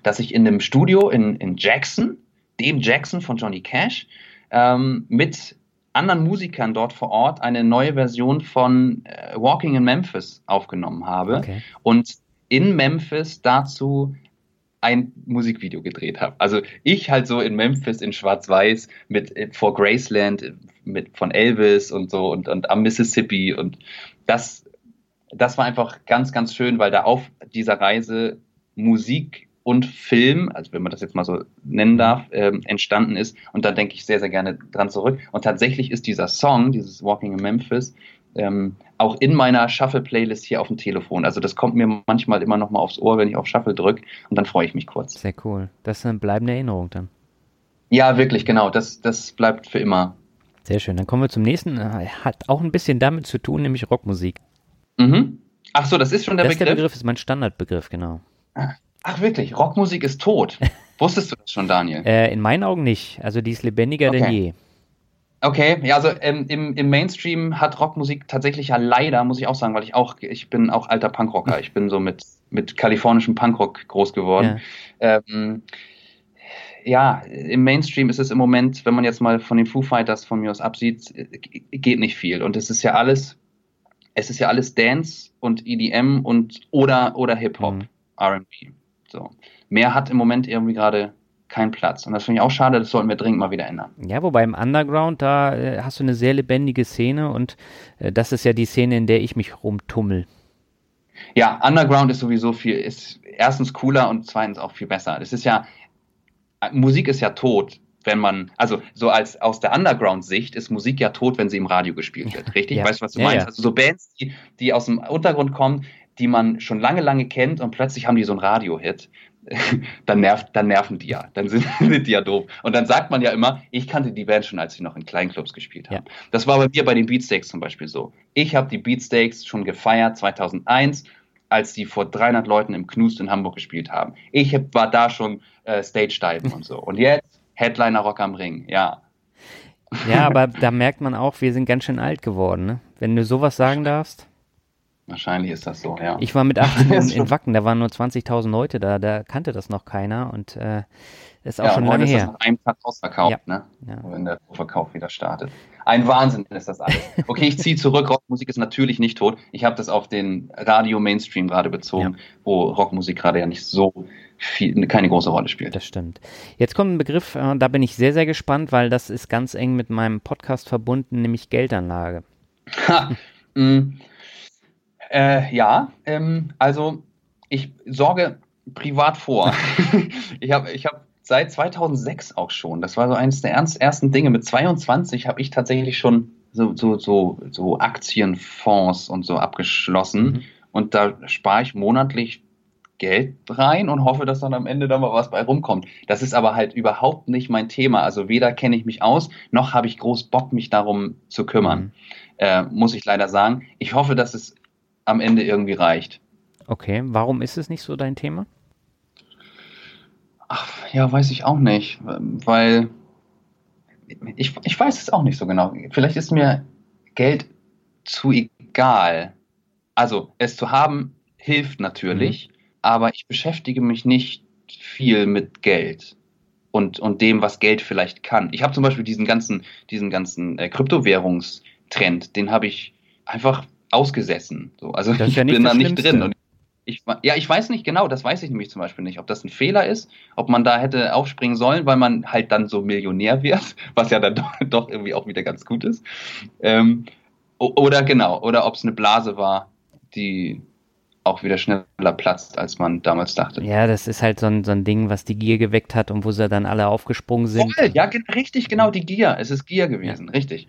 dass ich in einem Studio in, in Jackson, dem Jackson von Johnny Cash, ähm, mit anderen Musikern dort vor Ort eine neue Version von äh, Walking in Memphis aufgenommen habe okay. und in Memphis dazu ein Musikvideo gedreht habe. Also ich halt so in Memphis in Schwarz-Weiß mit äh, vor Graceland mit von Elvis und so und, und am Mississippi und das das war einfach ganz ganz schön, weil da auf dieser Reise Musik und Film, also wenn man das jetzt mal so nennen darf, ähm, entstanden ist. Und da denke ich sehr, sehr gerne dran zurück. Und tatsächlich ist dieser Song, dieses Walking in Memphis, ähm, auch in meiner Shuffle-Playlist hier auf dem Telefon. Also das kommt mir manchmal immer noch mal aufs Ohr, wenn ich auf Shuffle drücke und dann freue ich mich kurz. Sehr cool. Das ist eine bleibende Erinnerung dann. Ja, wirklich, genau. Das, das bleibt für immer. Sehr schön. Dann kommen wir zum nächsten. Hat auch ein bisschen damit zu tun, nämlich Rockmusik. Mhm. Ach so, das ist schon der das Begriff? Der Begriff ist mein Standardbegriff, genau. Ah, Ach wirklich, Rockmusik ist tot. Wusstest du das schon, Daniel? Äh, in meinen Augen nicht. Also die ist lebendiger okay. denn je. Okay, ja, also ähm, im, im Mainstream hat Rockmusik tatsächlich ja leider, muss ich auch sagen, weil ich auch, ich bin auch alter Punkrocker. Ich bin so mit, mit kalifornischem Punkrock groß geworden. Ja. Ähm, ja, im Mainstream ist es im Moment, wenn man jetzt mal von den Foo Fighters von mir aus absieht, geht nicht viel. Und es ist ja alles, es ist ja alles Dance und EDM und oder, oder Hip-Hop, mhm. RB. So. Mehr hat im Moment irgendwie gerade keinen Platz. Und das finde ich auch schade, das sollten wir dringend mal wieder ändern. Ja, wobei im Underground, da äh, hast du eine sehr lebendige Szene und äh, das ist ja die Szene, in der ich mich rumtummel. Ja, Underground ist sowieso viel, ist erstens cooler und zweitens auch viel besser. Das ist ja, Musik ist ja tot, wenn man, also so als aus der Underground-Sicht ist Musik ja tot, wenn sie im Radio gespielt wird, richtig? Ja. Weißt du, was du ja, meinst? Ja. Also so Bands, die, die aus dem Untergrund kommen, die man schon lange, lange kennt und plötzlich haben die so einen Radio-Hit, dann, nervt, dann nerven die ja, dann sind, die ja doof. Und dann sagt man ja immer, ich kannte die Band schon, als sie noch in Kleinclubs gespielt haben. Ja. Das war bei mir bei den Beatsteaks zum Beispiel so. Ich habe die Beatsteaks schon gefeiert 2001, als die vor 300 Leuten im Knust in Hamburg gespielt haben. Ich war da schon äh, Stage-Diven und so. Und jetzt Headliner Rock am Ring, ja. Ja, aber da merkt man auch, wir sind ganz schön alt geworden, ne? Wenn du sowas sagen darfst. Wahrscheinlich ist das so, ja. Ich war mit 18 in, in Wacken, da waren nur 20.000 Leute da, da kannte das noch keiner und äh, ist auch ja, schon lange ist her. Das nach einem Tag ausverkauft, ja. ne? Ja. Wenn der Verkauf wieder startet. Ein Wahnsinn ist das alles. Okay, ich ziehe zurück. Rockmusik ist natürlich nicht tot. Ich habe das auf den Radio-Mainstream gerade bezogen, ja. wo Rockmusik gerade ja nicht so viel, keine große Rolle spielt. Das stimmt. Jetzt kommt ein Begriff, äh, da bin ich sehr, sehr gespannt, weil das ist ganz eng mit meinem Podcast verbunden, nämlich Geldanlage. Ha, mh, mm. Äh, ja, ähm, also ich sorge privat vor. ich habe ich hab seit 2006 auch schon, das war so eines der ersten Dinge, mit 22 habe ich tatsächlich schon so, so, so, so Aktienfonds und so abgeschlossen. Mhm. Und da spare ich monatlich Geld rein und hoffe, dass dann am Ende da mal was bei rumkommt. Das ist aber halt überhaupt nicht mein Thema. Also weder kenne ich mich aus, noch habe ich groß Bock, mich darum zu kümmern. Mhm. Äh, muss ich leider sagen. Ich hoffe, dass es am Ende irgendwie reicht. Okay, warum ist es nicht so dein Thema? Ach, ja, weiß ich auch nicht, weil ich, ich weiß es auch nicht so genau. Vielleicht ist mir Geld zu egal. Also es zu haben hilft natürlich, mhm. aber ich beschäftige mich nicht viel mit Geld und, und dem, was Geld vielleicht kann. Ich habe zum Beispiel diesen ganzen, diesen ganzen äh, Kryptowährungstrend, den habe ich einfach ausgesessen. So, also ich ja bin da nicht drin. Und ich, ja, ich weiß nicht genau, das weiß ich nämlich zum Beispiel nicht, ob das ein Fehler ist, ob man da hätte aufspringen sollen, weil man halt dann so Millionär wird, was ja dann doch, doch irgendwie auch wieder ganz gut ist. Ähm, oder genau, oder ob es eine Blase war, die auch wieder schneller platzt, als man damals dachte. Ja, das ist halt so ein, so ein Ding, was die Gier geweckt hat und wo sie dann alle aufgesprungen sind. Voll, ja, richtig, genau, die Gier. Es ist Gier gewesen, richtig.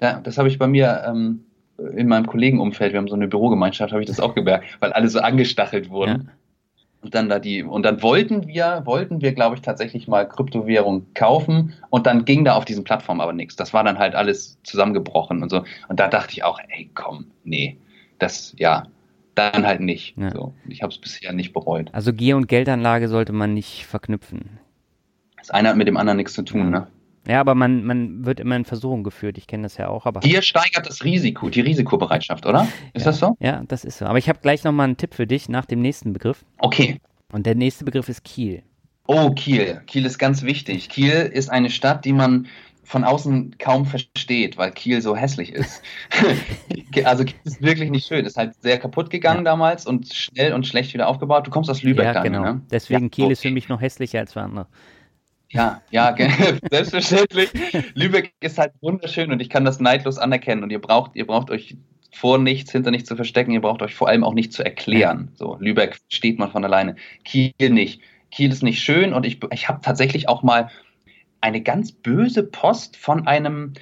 Ja, das habe ich bei mir ähm, in meinem Kollegenumfeld, wir haben so eine Bürogemeinschaft, habe ich das auch gemerkt, weil alle so angestachelt wurden. Ja. Und dann da die, und dann wollten wir, wollten wir, glaube ich, tatsächlich mal Kryptowährung kaufen und dann ging da auf diesen Plattformen aber nichts. Das war dann halt alles zusammengebrochen und so. Und da dachte ich auch, ey, komm, nee, das, ja, dann halt nicht. Ja. So. Ich habe es bisher nicht bereut. Also Gier und Geldanlage sollte man nicht verknüpfen. Das eine hat mit dem anderen nichts zu tun, ja. ne? Ja, aber man, man wird immer in Versuchung geführt. Ich kenne das ja auch. Aber Gier steigert das Risiko, die Risikobereitschaft, oder? Ist ja. das so? Ja, das ist so. Aber ich habe gleich nochmal einen Tipp für dich nach dem nächsten Begriff. Okay. Und der nächste Begriff ist Kiel. Oh, Kiel. Kiel ist ganz wichtig. Kiel ist eine Stadt, die man von außen kaum versteht, weil Kiel so hässlich ist. also Kiel ist wirklich nicht schön. Ist halt sehr kaputt gegangen ja. damals und schnell und schlecht wieder aufgebaut. Du kommst aus Lübeck ja, dann, genau. Ne? Deswegen ja, Kiel okay. ist für mich noch hässlicher als für andere. Ja, ja, selbstverständlich. Lübeck ist halt wunderschön und ich kann das neidlos anerkennen. Und ihr braucht, ihr braucht euch vor nichts, hinter nichts zu verstecken. Ihr braucht euch vor allem auch nicht zu erklären. So, Lübeck steht man von alleine. Kiel nicht. Kiel ist nicht schön und ich, ich habe tatsächlich auch mal eine ganz böse Post von einem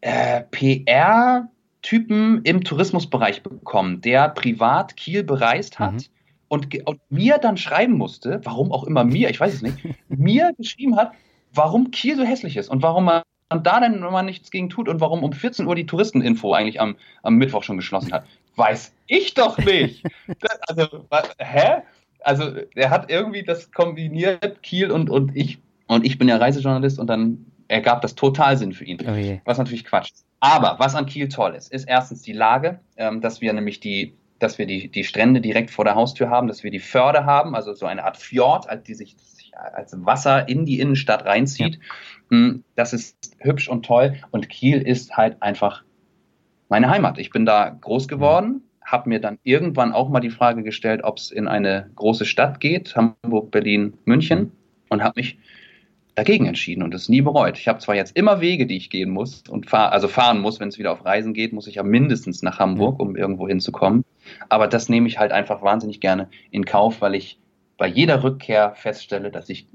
äh, PR-Typen im Tourismusbereich bekommen, der privat Kiel bereist hat. Mhm. Und, und, mir dann schreiben musste, warum auch immer mir, ich weiß es nicht, mir geschrieben hat, warum Kiel so hässlich ist und warum man da denn immer nichts gegen tut und warum um 14 Uhr die Touristeninfo eigentlich am, am Mittwoch schon geschlossen hat. Weiß ich doch nicht. Das, also, hä? Also, er hat irgendwie das kombiniert, Kiel und, und ich und ich bin ja Reisejournalist und dann ergab das total Sinn für ihn. Oh was natürlich Quatsch ist. Aber was an Kiel toll ist, ist erstens die Lage, ähm, dass wir nämlich die, dass wir die, die Strände direkt vor der Haustür haben, dass wir die Förde haben, also so eine Art Fjord, die sich als Wasser in die Innenstadt reinzieht. Ja. Mm, das ist hübsch und toll. Und Kiel ist halt einfach meine Heimat. Ich bin da groß geworden, habe mir dann irgendwann auch mal die Frage gestellt, ob es in eine große Stadt geht, Hamburg, Berlin, München, und habe mich dagegen entschieden und es nie bereut. Ich habe zwar jetzt immer Wege, die ich gehen muss und fahr, also fahren muss, wenn es wieder auf Reisen geht, muss ich ja mindestens nach Hamburg, um irgendwo hinzukommen. Aber das nehme ich halt einfach wahnsinnig gerne in Kauf, weil ich bei jeder Rückkehr feststelle, dass ich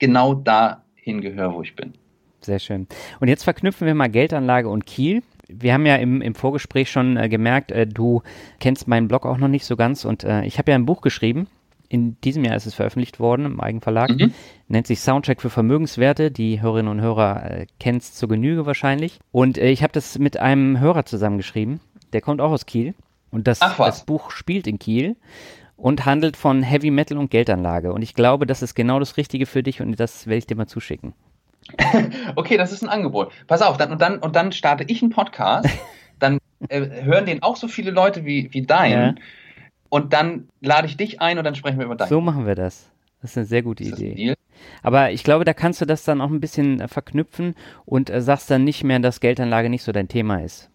genau dahin gehöre, wo ich bin. Sehr schön. Und jetzt verknüpfen wir mal Geldanlage und Kiel. Wir haben ja im, im Vorgespräch schon äh, gemerkt, äh, du kennst meinen Blog auch noch nicht so ganz und äh, ich habe ja ein Buch geschrieben, in diesem Jahr ist es veröffentlicht worden im Eigenverlag. Mhm. Nennt sich Soundtrack für Vermögenswerte. Die Hörerinnen und Hörer äh, kennen es zur Genüge wahrscheinlich. Und äh, ich habe das mit einem Hörer zusammengeschrieben. Der kommt auch aus Kiel. Und das, das Buch spielt in Kiel und handelt von Heavy Metal und Geldanlage. Und ich glaube, das ist genau das Richtige für dich und das werde ich dir mal zuschicken. okay, das ist ein Angebot. Pass auf, dann, und, dann, und dann starte ich einen Podcast. dann äh, hören den auch so viele Leute wie, wie dein. Ja und dann lade ich dich ein und dann sprechen wir über dein. So machen wir das. Das ist eine sehr gute Idee. Aber ich glaube, da kannst du das dann auch ein bisschen äh, verknüpfen und äh, sagst dann nicht mehr, dass Geldanlage nicht so dein Thema ist.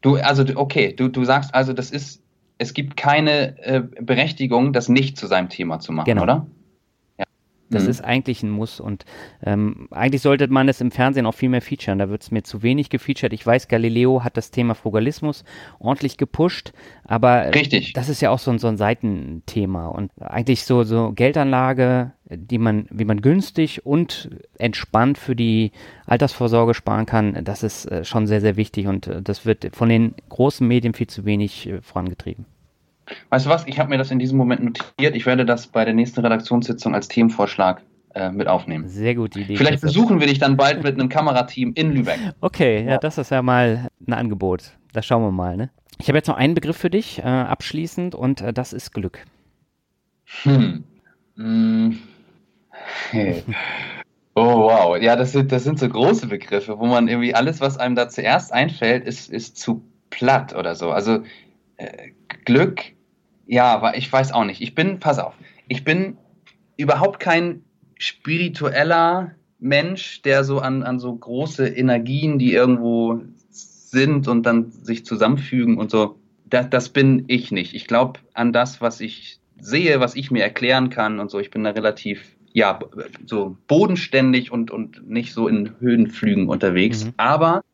Du, also, okay, du, du sagst also, das ist, es gibt keine äh, Berechtigung, das nicht zu seinem Thema zu machen, genau. oder? Das mhm. ist eigentlich ein Muss und ähm, eigentlich sollte man das im Fernsehen auch viel mehr featuren. Da wird es mir zu wenig gefeatured. Ich weiß, Galileo hat das Thema Frugalismus ordentlich gepusht, aber Richtig. das ist ja auch so, so ein Seitenthema und eigentlich so, so Geldanlage, die man, wie man günstig und entspannt für die Altersvorsorge sparen kann, das ist äh, schon sehr, sehr wichtig und äh, das wird von den großen Medien viel zu wenig äh, vorangetrieben. Weißt du was? Ich habe mir das in diesem Moment notiert. Ich werde das bei der nächsten Redaktionssitzung als Themenvorschlag äh, mit aufnehmen. Sehr gute Idee. Vielleicht besuchen wir dich dann bald mit einem Kamerateam in Lübeck. Okay, ja, ja, das ist ja mal ein Angebot. Da schauen wir mal. Ne? Ich habe jetzt noch einen Begriff für dich äh, abschließend und äh, das ist Glück. Hm. hm. Oh wow, ja, das sind, das sind so große Begriffe, wo man irgendwie alles, was einem da zuerst einfällt, ist, ist zu platt oder so. Also äh, Glück, ja, aber ich weiß auch nicht. Ich bin, pass auf, ich bin überhaupt kein spiritueller Mensch, der so an, an so große Energien, die irgendwo sind und dann sich zusammenfügen und so, das, das bin ich nicht. Ich glaube an das, was ich sehe, was ich mir erklären kann und so. Ich bin da relativ ja, so bodenständig und, und nicht so in Höhenflügen unterwegs. Mhm. Aber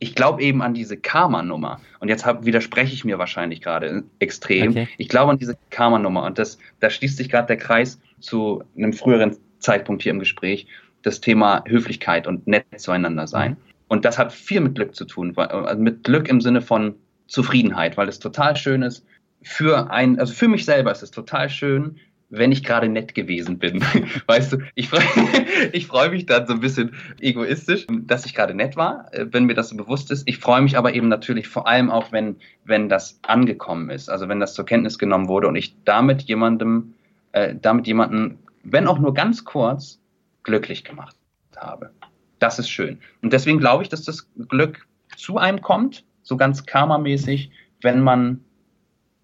ich glaube eben an diese Karma-Nummer. Und jetzt hab, widerspreche ich mir wahrscheinlich gerade extrem. Okay. Ich glaube an diese Karma-Nummer. Und das, da schließt sich gerade der Kreis zu einem früheren Zeitpunkt hier im Gespräch. Das Thema Höflichkeit und nett zueinander sein. Mhm. Und das hat viel mit Glück zu tun. Also mit Glück im Sinne von Zufriedenheit, weil es total schön ist. Für ein, also für mich selber ist es total schön, wenn ich gerade nett gewesen bin. Weißt du, ich freue ich freu mich dann so ein bisschen egoistisch, dass ich gerade nett war, äh, wenn mir das so bewusst ist. Ich freue mich aber eben natürlich vor allem auch, wenn, wenn das angekommen ist, also wenn das zur Kenntnis genommen wurde und ich damit jemandem, äh, damit jemanden, wenn auch nur ganz kurz, glücklich gemacht habe. Das ist schön. Und deswegen glaube ich, dass das Glück zu einem kommt, so ganz karmamäßig, wenn man,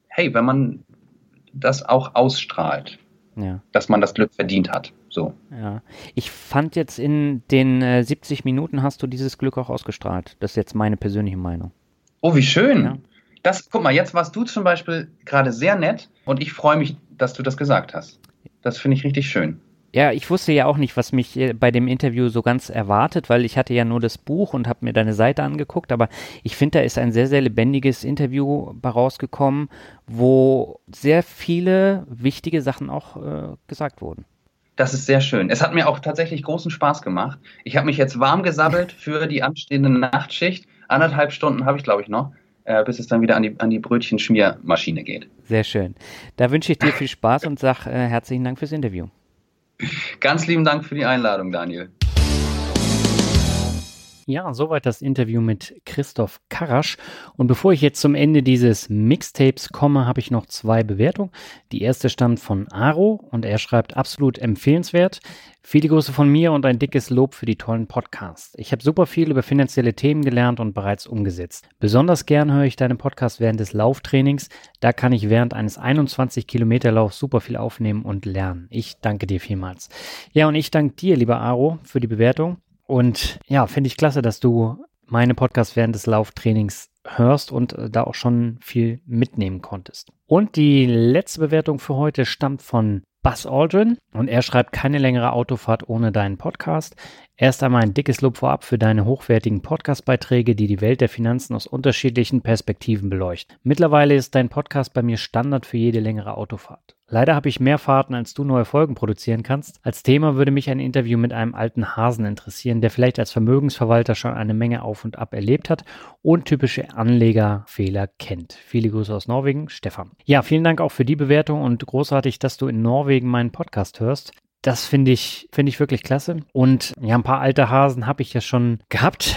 hey, wenn man das auch ausstrahlt. Ja. Dass man das Glück verdient hat. So. Ja. Ich fand jetzt in den äh, 70 Minuten hast du dieses Glück auch ausgestrahlt. Das ist jetzt meine persönliche Meinung. Oh, wie schön. Ja. Das, guck mal, jetzt warst du zum Beispiel gerade sehr nett und ich freue mich, dass du das gesagt hast. Das finde ich richtig schön. Ja, ich wusste ja auch nicht, was mich äh, bei dem Interview so ganz erwartet, weil ich hatte ja nur das Buch und habe mir deine Seite angeguckt, aber ich finde, da ist ein sehr, sehr lebendiges Interview rausgekommen, wo sehr viele wichtige Sachen auch äh, gesagt wurden. Das ist sehr schön. Es hat mir auch tatsächlich großen Spaß gemacht. Ich habe mich jetzt warm gesabbelt für die anstehende Nachtschicht. Anderthalb Stunden habe ich, glaube ich, noch, äh, bis es dann wieder an die, an die Brötchenschmiermaschine geht. Sehr schön. Da wünsche ich dir viel Spaß und sage äh, herzlichen Dank fürs Interview. Ganz lieben Dank für die Einladung, Daniel. Ja, soweit das Interview mit Christoph Karasch. Und bevor ich jetzt zum Ende dieses Mixtapes komme, habe ich noch zwei Bewertungen. Die erste stammt von Aro und er schreibt absolut empfehlenswert. Viele Grüße von mir und ein dickes Lob für die tollen Podcasts. Ich habe super viel über finanzielle Themen gelernt und bereits umgesetzt. Besonders gern höre ich deinen Podcast während des Lauftrainings. Da kann ich während eines 21 Kilometer Laufs super viel aufnehmen und lernen. Ich danke dir vielmals. Ja, und ich danke dir, lieber Aro, für die Bewertung. Und ja, finde ich klasse, dass du meine Podcasts während des Lauftrainings hörst und äh, da auch schon viel mitnehmen konntest. Und die letzte Bewertung für heute stammt von Buzz Aldrin und er schreibt keine längere Autofahrt ohne deinen Podcast. Erst einmal ein dickes Lob vorab für deine hochwertigen Podcast-Beiträge, die die Welt der Finanzen aus unterschiedlichen Perspektiven beleuchten. Mittlerweile ist dein Podcast bei mir Standard für jede längere Autofahrt. Leider habe ich mehr Fahrten, als du neue Folgen produzieren kannst. Als Thema würde mich ein Interview mit einem alten Hasen interessieren, der vielleicht als Vermögensverwalter schon eine Menge auf und ab erlebt hat und typische Anlegerfehler kennt. Viele Grüße aus Norwegen, Stefan. Ja, vielen Dank auch für die Bewertung und großartig, dass du in Norwegen meinen Podcast hörst. Das finde ich, finde ich wirklich klasse. Und ja, ein paar alte Hasen habe ich ja schon gehabt,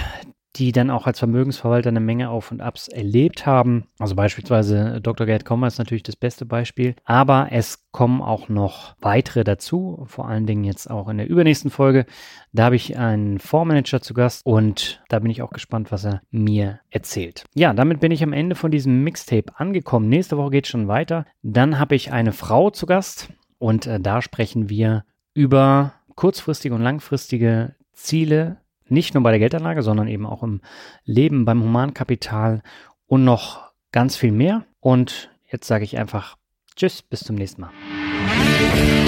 die dann auch als Vermögensverwalter eine Menge Auf und Abs erlebt haben. Also beispielsweise Dr. Gerd Kommer ist natürlich das beste Beispiel. Aber es kommen auch noch weitere dazu, vor allen Dingen jetzt auch in der übernächsten Folge. Da habe ich einen Fondsmanager zu Gast und da bin ich auch gespannt, was er mir erzählt. Ja, damit bin ich am Ende von diesem Mixtape angekommen. Nächste Woche geht es schon weiter. Dann habe ich eine Frau zu Gast und äh, da sprechen wir über kurzfristige und langfristige Ziele nicht nur bei der Geldanlage, sondern eben auch im Leben, beim Humankapital und noch ganz viel mehr. Und jetzt sage ich einfach Tschüss, bis zum nächsten Mal.